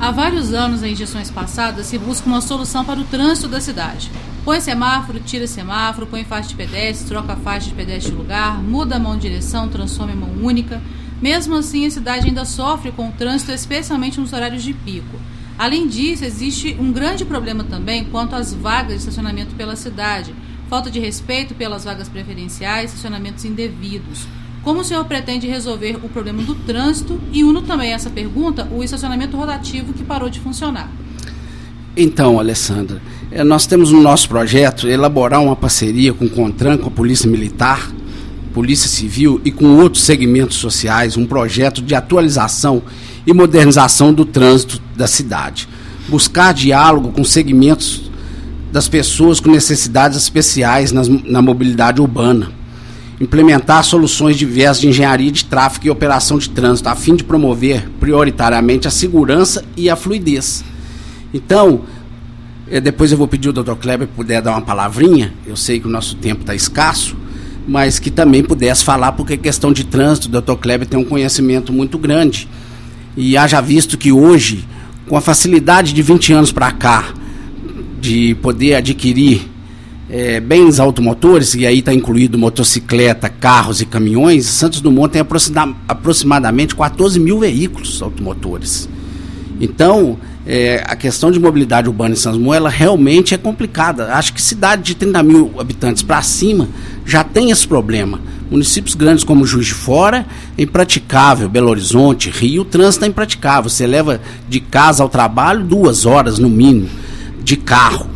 Há vários anos, em gestões passadas, se busca uma solução para o trânsito da cidade. Põe semáforo, tira semáforo, põe faixa de pedestre, troca faixa de pedestre de lugar, muda a mão de direção, transforma em mão única. Mesmo assim, a cidade ainda sofre com o trânsito, especialmente nos horários de pico. Além disso, existe um grande problema também quanto às vagas de estacionamento pela cidade. Falta de respeito pelas vagas preferenciais, estacionamentos indevidos. Como o senhor pretende resolver o problema do trânsito? E uno também essa pergunta, o estacionamento rotativo que parou de funcionar. Então, Alessandra, eh, nós temos no nosso projeto elaborar uma parceria com o CONTRAN, com a Polícia Militar, Polícia Civil e com outros segmentos sociais, um projeto de atualização e modernização do trânsito da cidade. Buscar diálogo com segmentos das pessoas com necessidades especiais nas, na mobilidade urbana implementar soluções diversas de engenharia de tráfego e operação de trânsito, a fim de promover prioritariamente a segurança e a fluidez. Então, eh, depois eu vou pedir ao Dr. Kleber puder dar uma palavrinha, eu sei que o nosso tempo está escasso, mas que também pudesse falar, porque questão de trânsito, o Dr. Kleber tem um conhecimento muito grande. E haja visto que hoje, com a facilidade de 20 anos para cá, de poder adquirir é, bens automotores, e aí está incluído motocicleta, carros e caminhões, Santos Dumont tem aproximadamente 14 mil veículos automotores. Então, é, a questão de mobilidade urbana em Santos Dumont, ela realmente é complicada. Acho que cidade de 30 mil habitantes para cima já tem esse problema. Municípios grandes como Juiz de Fora é impraticável, Belo Horizonte, Rio, o trânsito é impraticável. Você leva de casa ao trabalho duas horas no mínimo de carro.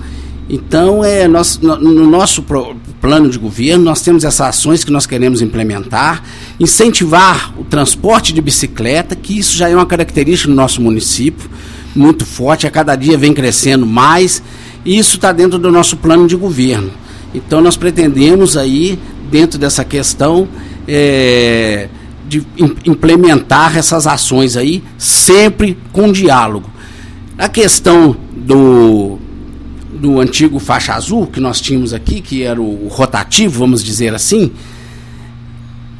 Então, é, nós, no, no nosso pro, plano de governo, nós temos essas ações que nós queremos implementar, incentivar o transporte de bicicleta, que isso já é uma característica do nosso município, muito forte, a cada dia vem crescendo mais, e isso está dentro do nosso plano de governo. Então, nós pretendemos aí, dentro dessa questão, é, de implementar essas ações aí, sempre com diálogo. A questão do do antigo faixa azul que nós tínhamos aqui, que era o rotativo, vamos dizer assim,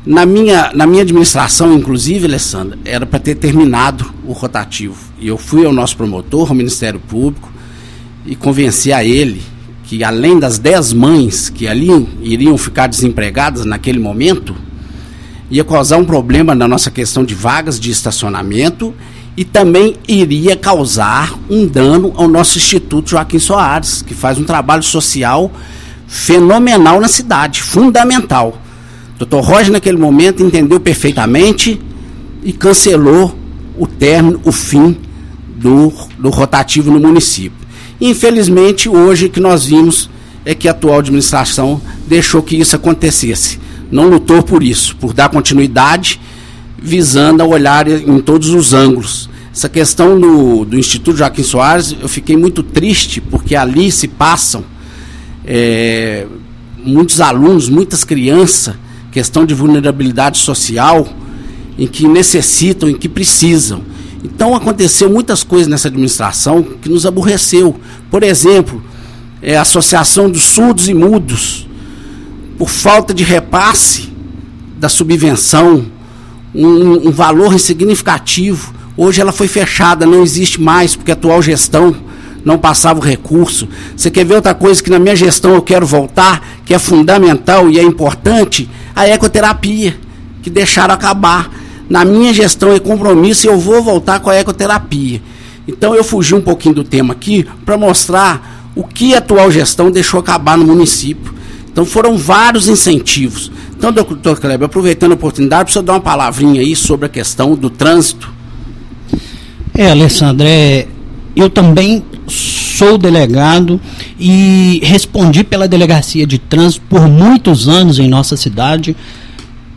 na minha, na minha administração, inclusive, Alessandra, era para ter terminado o rotativo. E eu fui ao nosso promotor, ao Ministério Público, e convenci a ele que, além das 10 mães que ali iriam ficar desempregadas naquele momento, ia causar um problema na nossa questão de vagas de estacionamento e também iria causar um dano ao nosso Instituto Joaquim Soares, que faz um trabalho social fenomenal na cidade, fundamental. Dr. Roger, naquele momento, entendeu perfeitamente e cancelou o término, o fim do, do rotativo no município. Infelizmente, hoje que nós vimos é que a atual administração deixou que isso acontecesse. Não lutou por isso, por dar continuidade, visando a olhar em todos os ângulos. Essa questão do, do Instituto Joaquim Soares, eu fiquei muito triste, porque ali se passam é, muitos alunos, muitas crianças, questão de vulnerabilidade social, em que necessitam, em que precisam. Então aconteceu muitas coisas nessa administração que nos aborreceu. Por exemplo, é, a Associação dos Surdos e Mudos, por falta de repasse da subvenção, um, um valor insignificativo. Hoje ela foi fechada, não existe mais, porque a atual gestão não passava o recurso. Você quer ver outra coisa que na minha gestão eu quero voltar, que é fundamental e é importante? A ecoterapia, que deixaram acabar. Na minha gestão e compromisso eu vou voltar com a ecoterapia. Então eu fugi um pouquinho do tema aqui para mostrar o que a atual gestão deixou acabar no município. Então foram vários incentivos. Então, doutor Kleber, aproveitando a oportunidade, para dar uma palavrinha aí sobre a questão do trânsito. É, Alessandro, é, eu também sou delegado e respondi pela delegacia de trânsito por muitos anos em nossa cidade.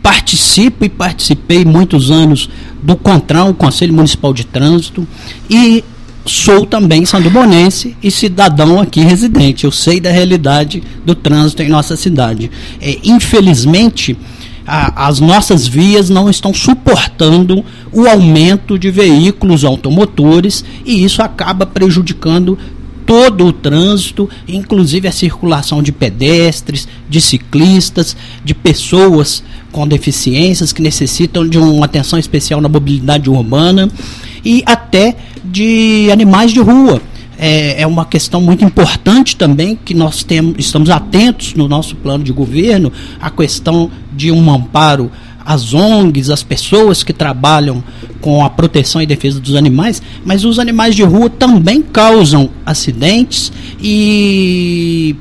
Participo e participei muitos anos do CONTRAN, o Conselho Municipal de Trânsito, e sou também sandubonense e cidadão aqui residente. Eu sei da realidade do trânsito em nossa cidade. É, infelizmente, a, as nossas vias não estão suportando o aumento de veículos automotores e isso acaba prejudicando todo o trânsito, inclusive a circulação de pedestres, de ciclistas, de pessoas com deficiências que necessitam de uma atenção especial na mobilidade urbana e até de animais de rua é, é uma questão muito importante também que nós temos, estamos atentos no nosso plano de governo a questão de um amparo às ONGs, às pessoas que trabalham com a proteção e defesa dos animais, mas os animais de rua também causam acidentes e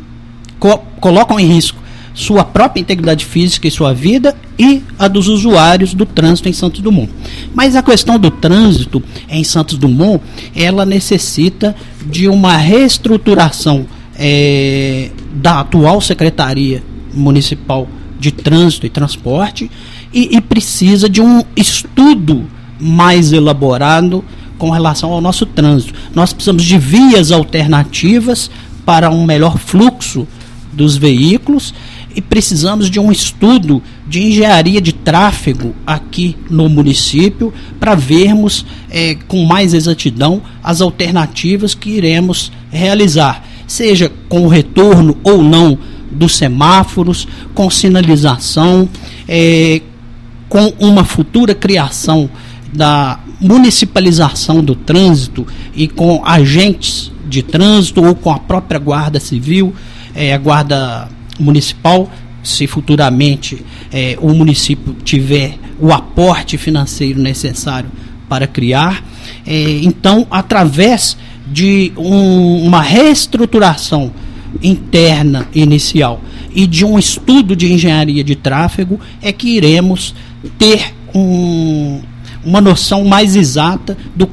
co colocam em risco sua própria integridade física e sua vida e a dos usuários do trânsito em Santos Dumont. Mas a questão do trânsito em Santos Dumont, ela necessita de uma reestruturação é, da atual Secretaria Municipal de Trânsito e Transporte e, e precisa de um estudo mais elaborado com relação ao nosso trânsito. Nós precisamos de vias alternativas para um melhor fluxo dos veículos e precisamos de um estudo de engenharia de tráfego aqui no município para vermos é, com mais exatidão as alternativas que iremos realizar, seja com o retorno ou não dos semáforos, com sinalização, é, com uma futura criação da municipalização do trânsito e com agentes de trânsito ou com a própria Guarda Civil, é, a Guarda municipal, se futuramente é, o município tiver o aporte financeiro necessário para criar. É, então, através de um, uma reestruturação interna inicial e de um estudo de engenharia de tráfego, é que iremos ter um, uma noção mais exata do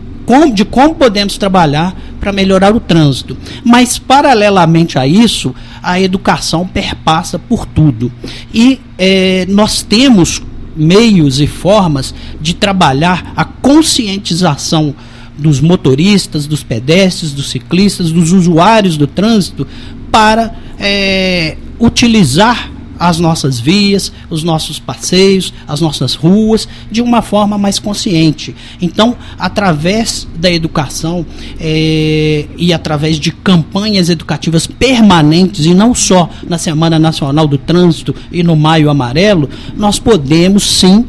de como podemos trabalhar para melhorar o trânsito. Mas, paralelamente a isso, a educação perpassa por tudo. E é, nós temos meios e formas de trabalhar a conscientização dos motoristas, dos pedestres, dos ciclistas, dos usuários do trânsito para é, utilizar as nossas vias, os nossos passeios, as nossas ruas, de uma forma mais consciente. Então, através da educação é, e através de campanhas educativas permanentes, e não só na Semana Nacional do Trânsito e no Maio Amarelo, nós podemos sim.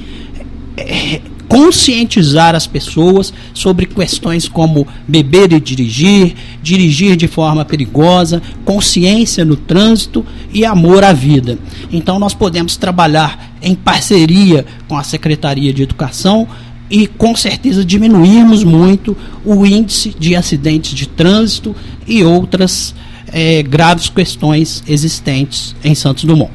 É, conscientizar as pessoas sobre questões como beber e dirigir, dirigir de forma perigosa, consciência no trânsito e amor à vida. Então, nós podemos trabalhar em parceria com a Secretaria de Educação e com certeza diminuirmos muito o índice de acidentes de trânsito e outras é, graves questões existentes em Santos Dumont.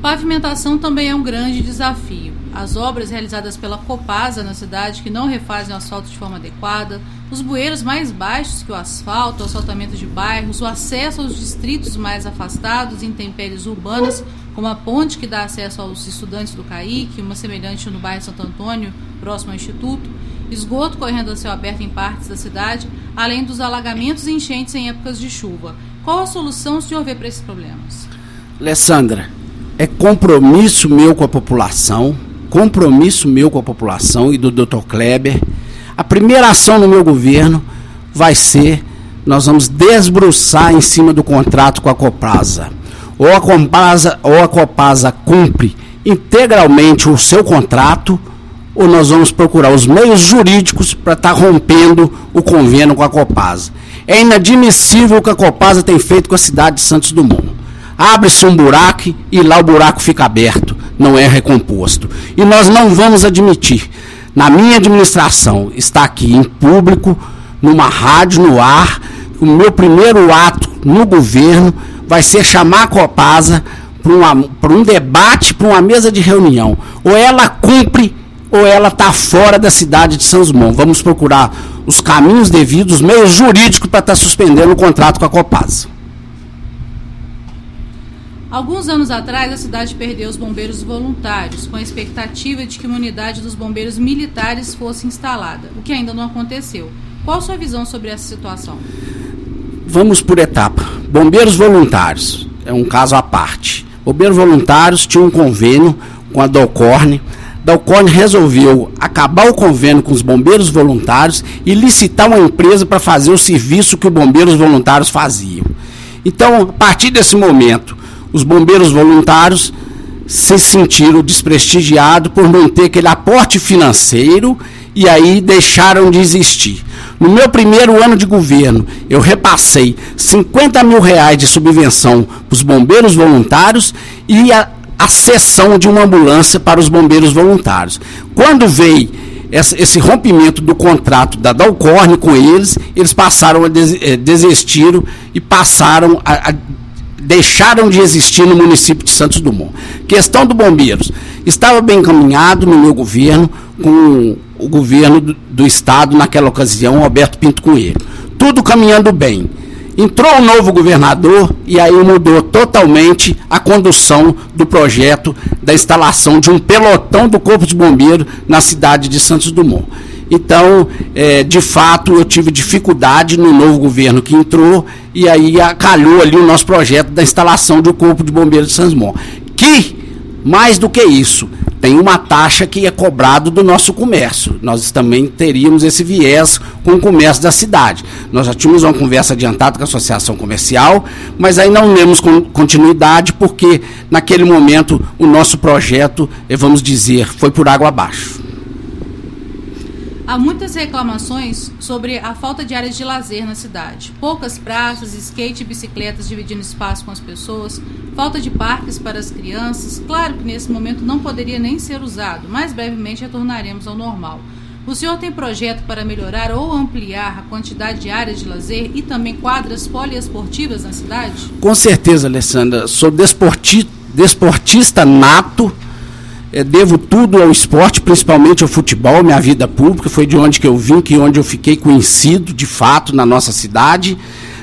Pavimentação também é um grande desafio. As obras realizadas pela Copasa na cidade, que não refazem o asfalto de forma adequada, os bueiros mais baixos que o asfalto, o asfaltamento de bairros, o acesso aos distritos mais afastados, intempéries urbanas, como a ponte que dá acesso aos estudantes do CAIC, uma semelhante no bairro Santo Antônio, próximo ao Instituto, esgoto correndo a céu aberto em partes da cidade, além dos alagamentos e enchentes em épocas de chuva. Qual a solução o senhor vê para esses problemas? Alessandra, é compromisso meu com a população, compromisso meu com a população e do Dr. Kleber. A primeira ação no meu governo vai ser nós vamos desbruçar em cima do contrato com a Copasa. Ou a Copasa, ou a Copasa cumpre integralmente o seu contrato, ou nós vamos procurar os meios jurídicos para estar tá rompendo o convênio com a Copasa. É inadmissível o que a Copasa tem feito com a cidade de Santos Dumont. Abre-se um buraco e lá o buraco fica aberto, não é recomposto. E nós não vamos admitir. Na minha administração, está aqui em público, numa rádio, no ar, o meu primeiro ato no governo vai ser chamar a Copasa para um debate, para uma mesa de reunião. Ou ela cumpre ou ela está fora da cidade de São Simão. Vamos procurar os caminhos devidos, os meios jurídicos para estar tá suspendendo o contrato com a Copasa. Alguns anos atrás, a cidade perdeu os bombeiros voluntários, com a expectativa de que uma unidade dos bombeiros militares fosse instalada, o que ainda não aconteceu. Qual sua visão sobre essa situação? Vamos por etapa. Bombeiros voluntários é um caso à parte. Bombeiros voluntários tinham um convênio com a Dolcorne Dalcorn resolveu acabar o convênio com os bombeiros voluntários e licitar uma empresa para fazer o serviço que os bombeiros voluntários faziam. Então, a partir desse momento, os bombeiros voluntários se sentiram desprestigiados por não ter aquele aporte financeiro e aí deixaram de existir. No meu primeiro ano de governo, eu repassei 50 mil reais de subvenção para os bombeiros voluntários e a, a cessão de uma ambulância para os bombeiros voluntários. Quando veio esse rompimento do contrato da Dalcorne com eles, eles passaram a eh, desistir e passaram a, a deixaram de existir no município de Santos Dumont. Questão do bombeiros. Estava bem encaminhado no meu governo com o governo do, do estado naquela ocasião, Alberto Pinto Coelho. Tudo caminhando bem. Entrou o novo governador e aí mudou totalmente a condução do projeto da instalação de um pelotão do Corpo de Bombeiro na cidade de Santos Dumont. Então, é, de fato, eu tive dificuldade no novo governo que entrou e aí calhou ali o nosso projeto da instalação do Corpo de Bombeiros de Santos Dumont. Que, mais do que isso, tem uma taxa que é cobrado do nosso comércio. Nós também teríamos esse viés com o comércio da cidade. Nós já tínhamos uma conversa adiantada com a Associação Comercial, mas aí não demos continuidade porque naquele momento o nosso projeto, eh, vamos dizer, foi por água abaixo. Há muitas reclamações sobre a falta de áreas de lazer na cidade. Poucas praças, skate e bicicletas dividindo espaço com as pessoas, falta de parques para as crianças. Claro que nesse momento não poderia nem ser usado, mas brevemente retornaremos ao normal. O senhor tem projeto para melhorar ou ampliar a quantidade de áreas de lazer e também quadras poliesportivas na cidade? Com certeza, Alessandra. Sou desportista nato é, devo tudo ao esporte, principalmente ao futebol, minha vida pública, foi de onde que eu vim, que onde eu fiquei conhecido, de fato, na nossa cidade.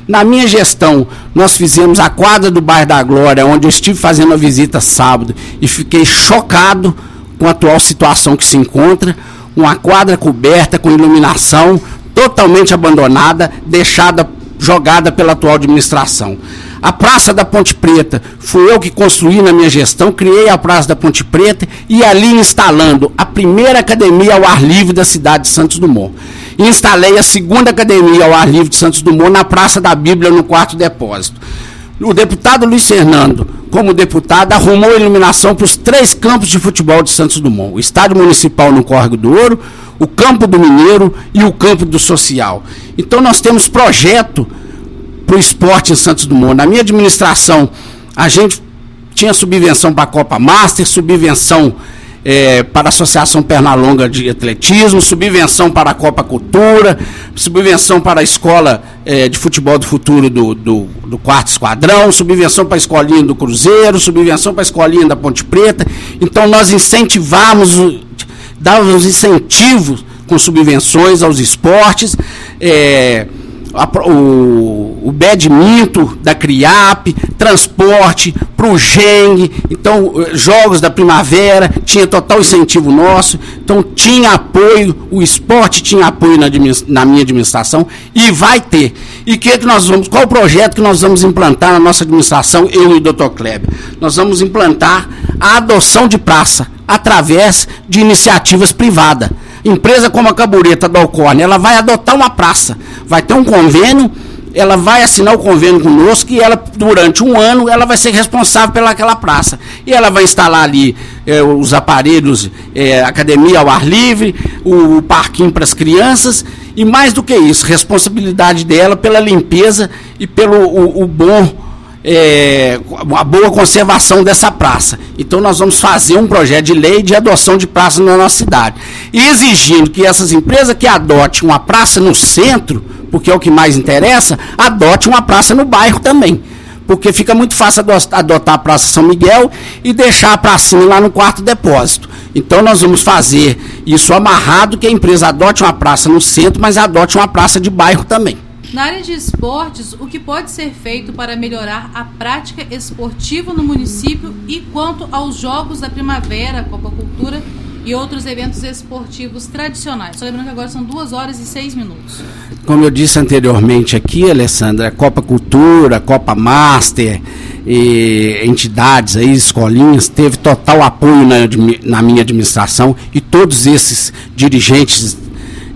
Na minha gestão, nós fizemos a quadra do Bairro da Glória, onde eu estive fazendo a visita sábado e fiquei chocado com a atual situação que se encontra. Uma quadra coberta com iluminação, totalmente abandonada, deixada, jogada pela atual administração. A Praça da Ponte Preta fui eu que construí na minha gestão, criei a Praça da Ponte Preta e ali instalando a primeira academia ao ar livre da cidade de Santos Dumont. instalei a segunda academia ao ar livre de Santos Dumont na Praça da Bíblia, no quarto depósito. O deputado Luiz Fernando, como deputado, arrumou iluminação para os três campos de futebol de Santos Dumont: o Estádio Municipal no Córrego do Ouro, o Campo do Mineiro e o Campo do Social. Então nós temos projeto para o esporte em Santos Dumont. Na minha administração, a gente tinha subvenção para a Copa Master, subvenção é, para a Associação Pernalonga de Atletismo, subvenção para a Copa Cultura, subvenção para a Escola é, de Futebol do Futuro do, do, do, Quarto Esquadrão, subvenção para a Escolinha do Cruzeiro, subvenção para a Escolinha da Ponte Preta. Então nós incentivamos, dávamos incentivos com subvenções aos esportes. É, a, o, o badminton da CRIAP, transporte para o GENG, então eh, jogos da primavera, tinha total incentivo nosso, então tinha apoio, o esporte tinha apoio na, na minha administração e vai ter. E que, que nós vamos, qual o projeto que nós vamos implantar na nossa administração, eu e o Dr. Kleber? Nós vamos implantar a adoção de praça através de iniciativas privadas empresa como a Cabureta da Alcorne, ela vai adotar uma praça, vai ter um convênio, ela vai assinar o convênio conosco e ela, durante um ano, ela vai ser responsável pelaquela praça. E ela vai instalar ali é, os aparelhos, é, academia ao ar livre, o, o parquinho para as crianças, e mais do que isso, responsabilidade dela pela limpeza e pelo o, o bom é, uma boa conservação dessa praça. Então nós vamos fazer um projeto de lei de adoção de praça na nossa cidade. Exigindo que essas empresas que adotem uma praça no centro, porque é o que mais interessa, adote uma praça no bairro também. Porque fica muito fácil adotar a Praça São Miguel e deixar a pracinha lá no quarto depósito. Então nós vamos fazer isso amarrado, que a empresa adote uma praça no centro, mas adote uma praça de bairro também. Na área de esportes, o que pode ser feito para melhorar a prática esportiva no município e quanto aos Jogos da Primavera, Copa Cultura e outros eventos esportivos tradicionais. Só lembrando que agora são duas horas e seis minutos. Como eu disse anteriormente aqui, Alessandra, Copa Cultura, Copa Master, e entidades aí, escolinhas, teve total apoio na, na minha administração e todos esses dirigentes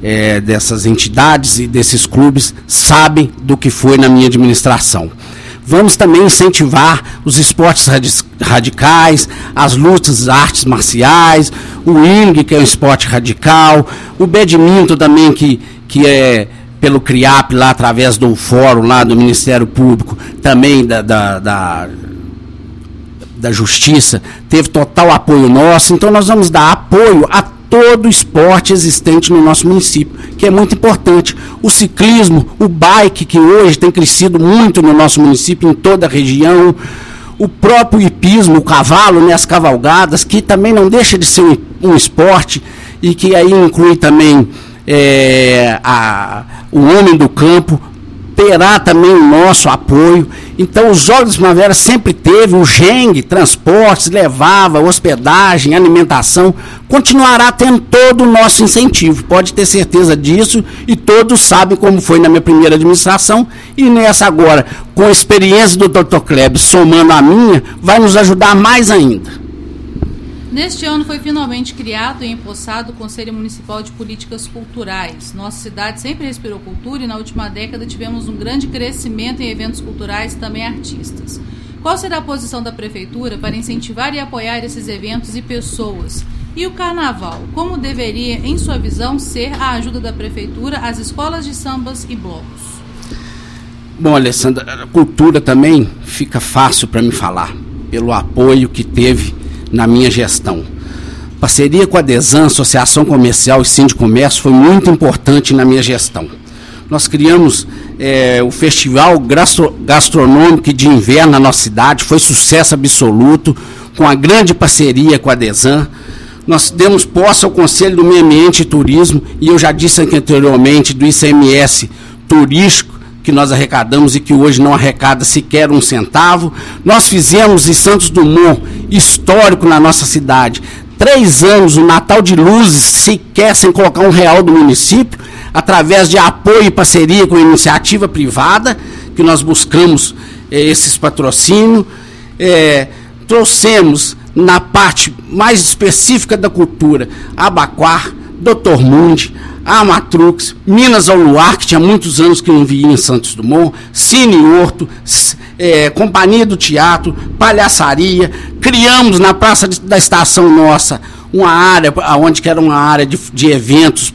é, dessas entidades e desses clubes sabem do que foi na minha administração. Vamos também incentivar os esportes radicais, as lutas, artes marciais, o ing, que é um esporte radical, o badminton também, que, que é pelo CRIAP, lá através do fórum lá do Ministério Público, também da, da, da da Justiça, teve total apoio nosso, então nós vamos dar apoio a todo esporte existente no nosso município, que é muito importante. O ciclismo, o bike, que hoje tem crescido muito no nosso município, em toda a região, o próprio hipismo, o cavalo, né, as cavalgadas, que também não deixa de ser um, um esporte e que aí inclui também é, a, o homem do campo, terá também o nosso apoio. Então, os Jogos de Primavera sempre teve o GENG, transportes, levava, hospedagem, alimentação, continuará tendo todo o nosso incentivo, pode ter certeza disso, e todos sabem como foi na minha primeira administração, e nessa agora, com a experiência do Dr. Kleber somando a minha, vai nos ajudar mais ainda. Neste ano foi finalmente criado e empossado o Conselho Municipal de Políticas Culturais. Nossa cidade sempre respirou cultura e na última década tivemos um grande crescimento em eventos culturais e também artistas. Qual será a posição da Prefeitura para incentivar e apoiar esses eventos e pessoas? E o Carnaval, como deveria, em sua visão, ser a ajuda da Prefeitura às escolas de sambas e blocos? Bom, Alessandra, a cultura também fica fácil para me falar, pelo apoio que teve na minha gestão. Parceria com a Desan, Associação Comercial e Sindicomércio, foi muito importante na minha gestão. Nós criamos é, o Festival Gastronômico de Inverno na nossa cidade, foi sucesso absoluto, com a grande parceria com a Desan. Nós demos posse ao Conselho do Meio Ambiente e Turismo, e eu já disse aqui anteriormente do ICMS turístico, que nós arrecadamos e que hoje não arrecada sequer um centavo. Nós fizemos em Santos Dumont, histórico na nossa cidade, três anos o Natal de Luzes, sequer sem colocar um real do município, através de apoio e parceria com a iniciativa privada, que nós buscamos eh, esses patrocínios. Eh, trouxemos na parte mais específica da cultura, Abaquar, Dr. Mundi, a Matrux, Minas ao Luar, que tinha muitos anos que não via em Santos Dumont, Cine Horto, é, companhia do teatro, palhaçaria. Criamos na Praça da Estação Nossa uma área, onde que era uma área de, de eventos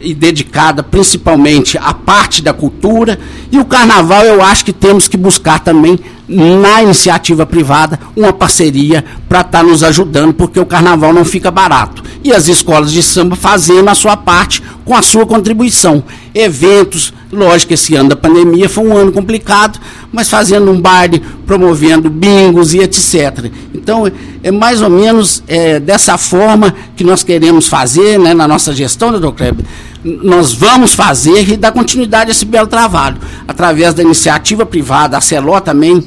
e dedicada principalmente à parte da cultura. E o carnaval eu acho que temos que buscar também na iniciativa privada uma parceria para estar tá nos ajudando, porque o carnaval não fica barato. E as escolas de samba fazendo a sua parte com a sua contribuição. Eventos, lógico que esse ano da pandemia foi um ano complicado, mas fazendo um baile, promovendo bingos e etc. Então, é mais ou menos é, dessa forma que nós queremos fazer né, na nossa gestão, doutor Kleber nós vamos fazer e dar continuidade a esse belo trabalho, através da iniciativa privada, a CELO também,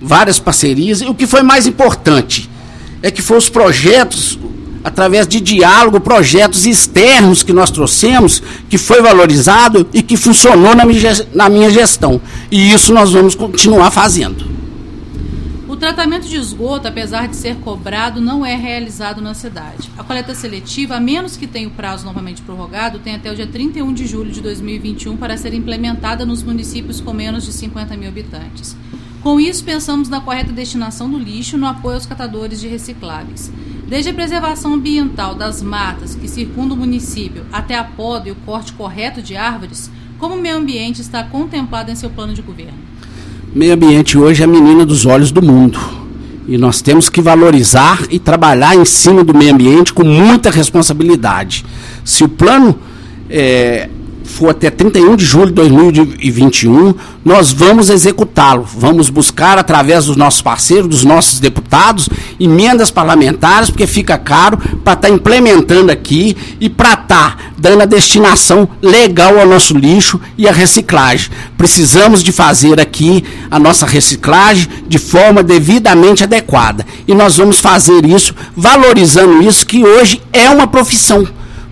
várias parcerias. E o que foi mais importante é que foram os projetos, através de diálogo, projetos externos que nós trouxemos, que foi valorizado e que funcionou na minha, na minha gestão. E isso nós vamos continuar fazendo. O tratamento de esgoto, apesar de ser cobrado, não é realizado na cidade. A coleta seletiva, a menos que tenha o prazo novamente prorrogado, tem até o dia 31 de julho de 2021 para ser implementada nos municípios com menos de 50 mil habitantes. Com isso, pensamos na correta destinação do lixo no apoio aos catadores de recicláveis. Desde a preservação ambiental das matas que circundam o município até a poda e o corte correto de árvores, como o meio ambiente está contemplado em seu plano de governo? Meio ambiente hoje é a menina dos olhos do mundo. E nós temos que valorizar e trabalhar em cima do meio ambiente com muita responsabilidade. Se o plano é, for até 31 de julho de 2021, nós vamos executá-lo. Vamos buscar, através dos nossos parceiros, dos nossos deputados, emendas parlamentares, porque fica caro para estar tá implementando aqui e para estar tá dando a destinação legal ao nosso lixo e a reciclagem. Precisamos de fazer aqui a nossa reciclagem de forma devidamente adequada. E nós vamos fazer isso valorizando isso que hoje é uma profissão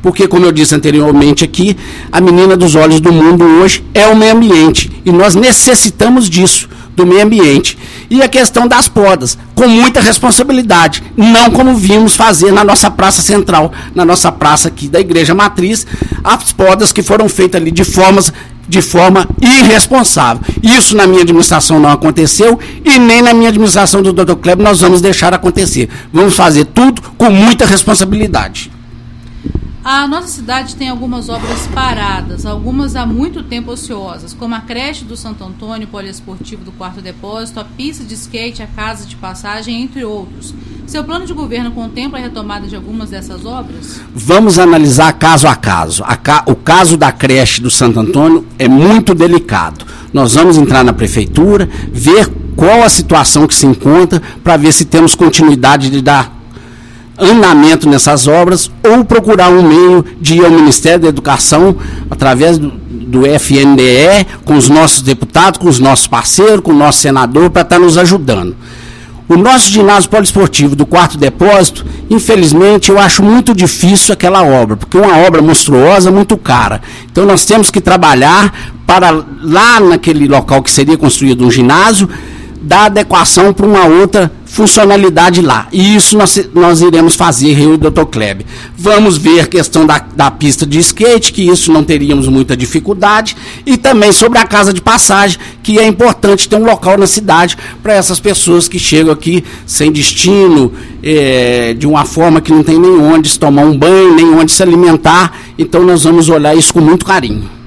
porque, como eu disse anteriormente aqui, a menina dos olhos do mundo hoje é o meio ambiente. E nós necessitamos disso, do meio ambiente. E a questão das podas, com muita responsabilidade, não como vimos fazer na nossa praça central, na nossa praça aqui da Igreja Matriz, as podas que foram feitas ali de formas de forma irresponsável. Isso na minha administração não aconteceu e nem na minha administração do Dr. Kleber nós vamos deixar acontecer. Vamos fazer tudo com muita responsabilidade. A nossa cidade tem algumas obras paradas, algumas há muito tempo ociosas, como a creche do Santo Antônio, poliesportivo do Quarto Depósito, a pista de skate, a casa de passagem, entre outros. Seu plano de governo contempla a retomada de algumas dessas obras? Vamos analisar caso a caso. A ca... O caso da creche do Santo Antônio é muito delicado. Nós vamos entrar na prefeitura, ver qual a situação que se encontra, para ver se temos continuidade de dar andamento nessas obras ou procurar um meio de ir ao Ministério da Educação através do, do FNDE, com os nossos deputados, com os nossos parceiros, com o nosso senador, para estar tá nos ajudando. O nosso ginásio poliesportivo do quarto depósito, infelizmente, eu acho muito difícil aquela obra, porque é uma obra monstruosa, muito cara. Então nós temos que trabalhar para lá naquele local que seria construído um ginásio, dar adequação para uma outra funcionalidade lá. E isso nós, nós iremos fazer, eu e o Dr. Kleber. Vamos ver a questão da, da pista de skate, que isso não teríamos muita dificuldade, e também sobre a casa de passagem, que é importante ter um local na cidade para essas pessoas que chegam aqui sem destino, é, de uma forma que não tem nem onde se tomar um banho, nem onde se alimentar. Então nós vamos olhar isso com muito carinho.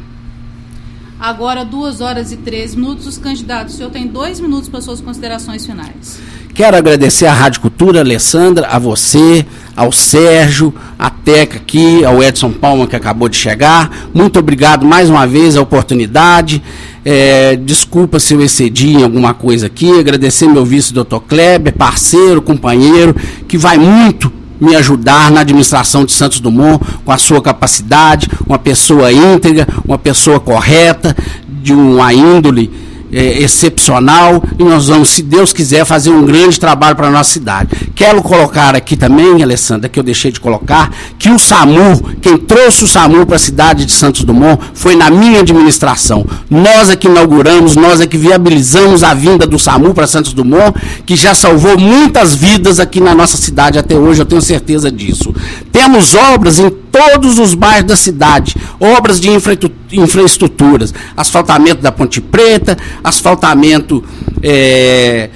Agora, duas horas e três minutos. Os candidatos, o senhor tem dois minutos para suas considerações finais. Quero agradecer à Rádio Cultura, Alessandra, a você, ao Sérgio, a Teca aqui, ao Edson Palma que acabou de chegar. Muito obrigado mais uma vez a oportunidade. É, desculpa se eu excedi em alguma coisa aqui. Agradecer meu vice, doutor Kleber, parceiro, companheiro, que vai muito me ajudar na administração de Santos Dumont com a sua capacidade, uma pessoa íntegra, uma pessoa correta, de uma índole é, excepcional e nós vamos, se Deus quiser, fazer um grande trabalho para a nossa cidade. Quero colocar aqui também, Alessandra, que eu deixei de colocar, que o SAMU, quem trouxe o SAMU para a cidade de Santos Dumont foi na minha administração. Nós é que inauguramos, nós é que viabilizamos a vinda do SAMU para Santos Dumont, que já salvou muitas vidas aqui na nossa cidade até hoje, eu tenho certeza disso. Temos obras em todos os bairros da cidade, obras de infraestruturas, asfaltamento da Ponte Preta, asfaltamento é,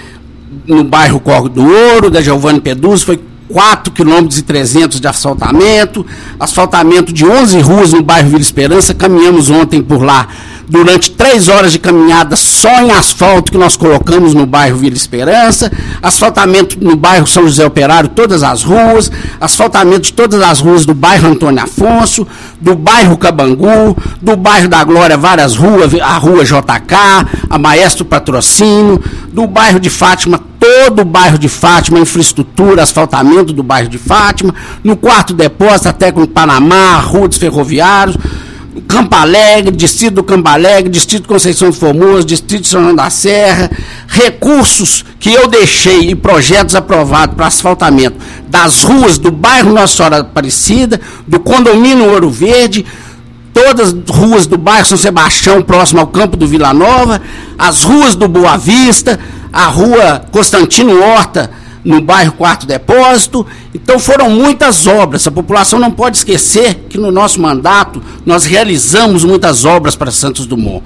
no bairro Corgo do Ouro, da Giovanni Peduzzi, foi 4 quilômetros e 300 de asfaltamento, asfaltamento de 11 ruas no bairro Vila Esperança, caminhamos ontem por lá durante três horas de caminhada só em asfalto que nós colocamos no bairro Vila Esperança, asfaltamento no bairro São José Operário, todas as ruas, asfaltamento de todas as ruas do bairro Antônio Afonso, do bairro Cabangu, do bairro da Glória, várias ruas, a rua JK, a Maestro Patrocínio, do bairro de Fátima, todo o bairro de Fátima, infraestrutura, asfaltamento do bairro de Fátima, no quarto depósito, até com Panamá, rua dos ferroviários, Campo Alegre, Distrito do Campo Alegre, Distrito Conceição de Formoso, Distrito de São João da Serra, recursos que eu deixei e projetos aprovados para asfaltamento das ruas do bairro Nossa Senhora Aparecida, do condomínio Ouro Verde, todas as ruas do bairro São Sebastião, próximo ao campo do Vila Nova, as ruas do Boa Vista, a rua Constantino Horta, no bairro Quarto Depósito. Então foram muitas obras. A população não pode esquecer que no nosso mandato nós realizamos muitas obras para Santos Dumont.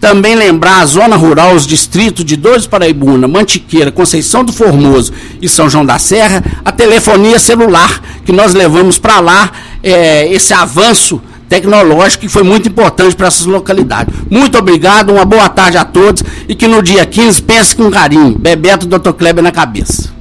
Também lembrar a zona rural, os distritos de Dois Paraibuna, Mantiqueira, Conceição do Formoso e São João da Serra, a telefonia celular, que nós levamos para lá é, esse avanço tecnológico que foi muito importante para essas localidades. Muito obrigado, uma boa tarde a todos e que no dia 15 pense com carinho. Bebeto Dr. Kleber na cabeça.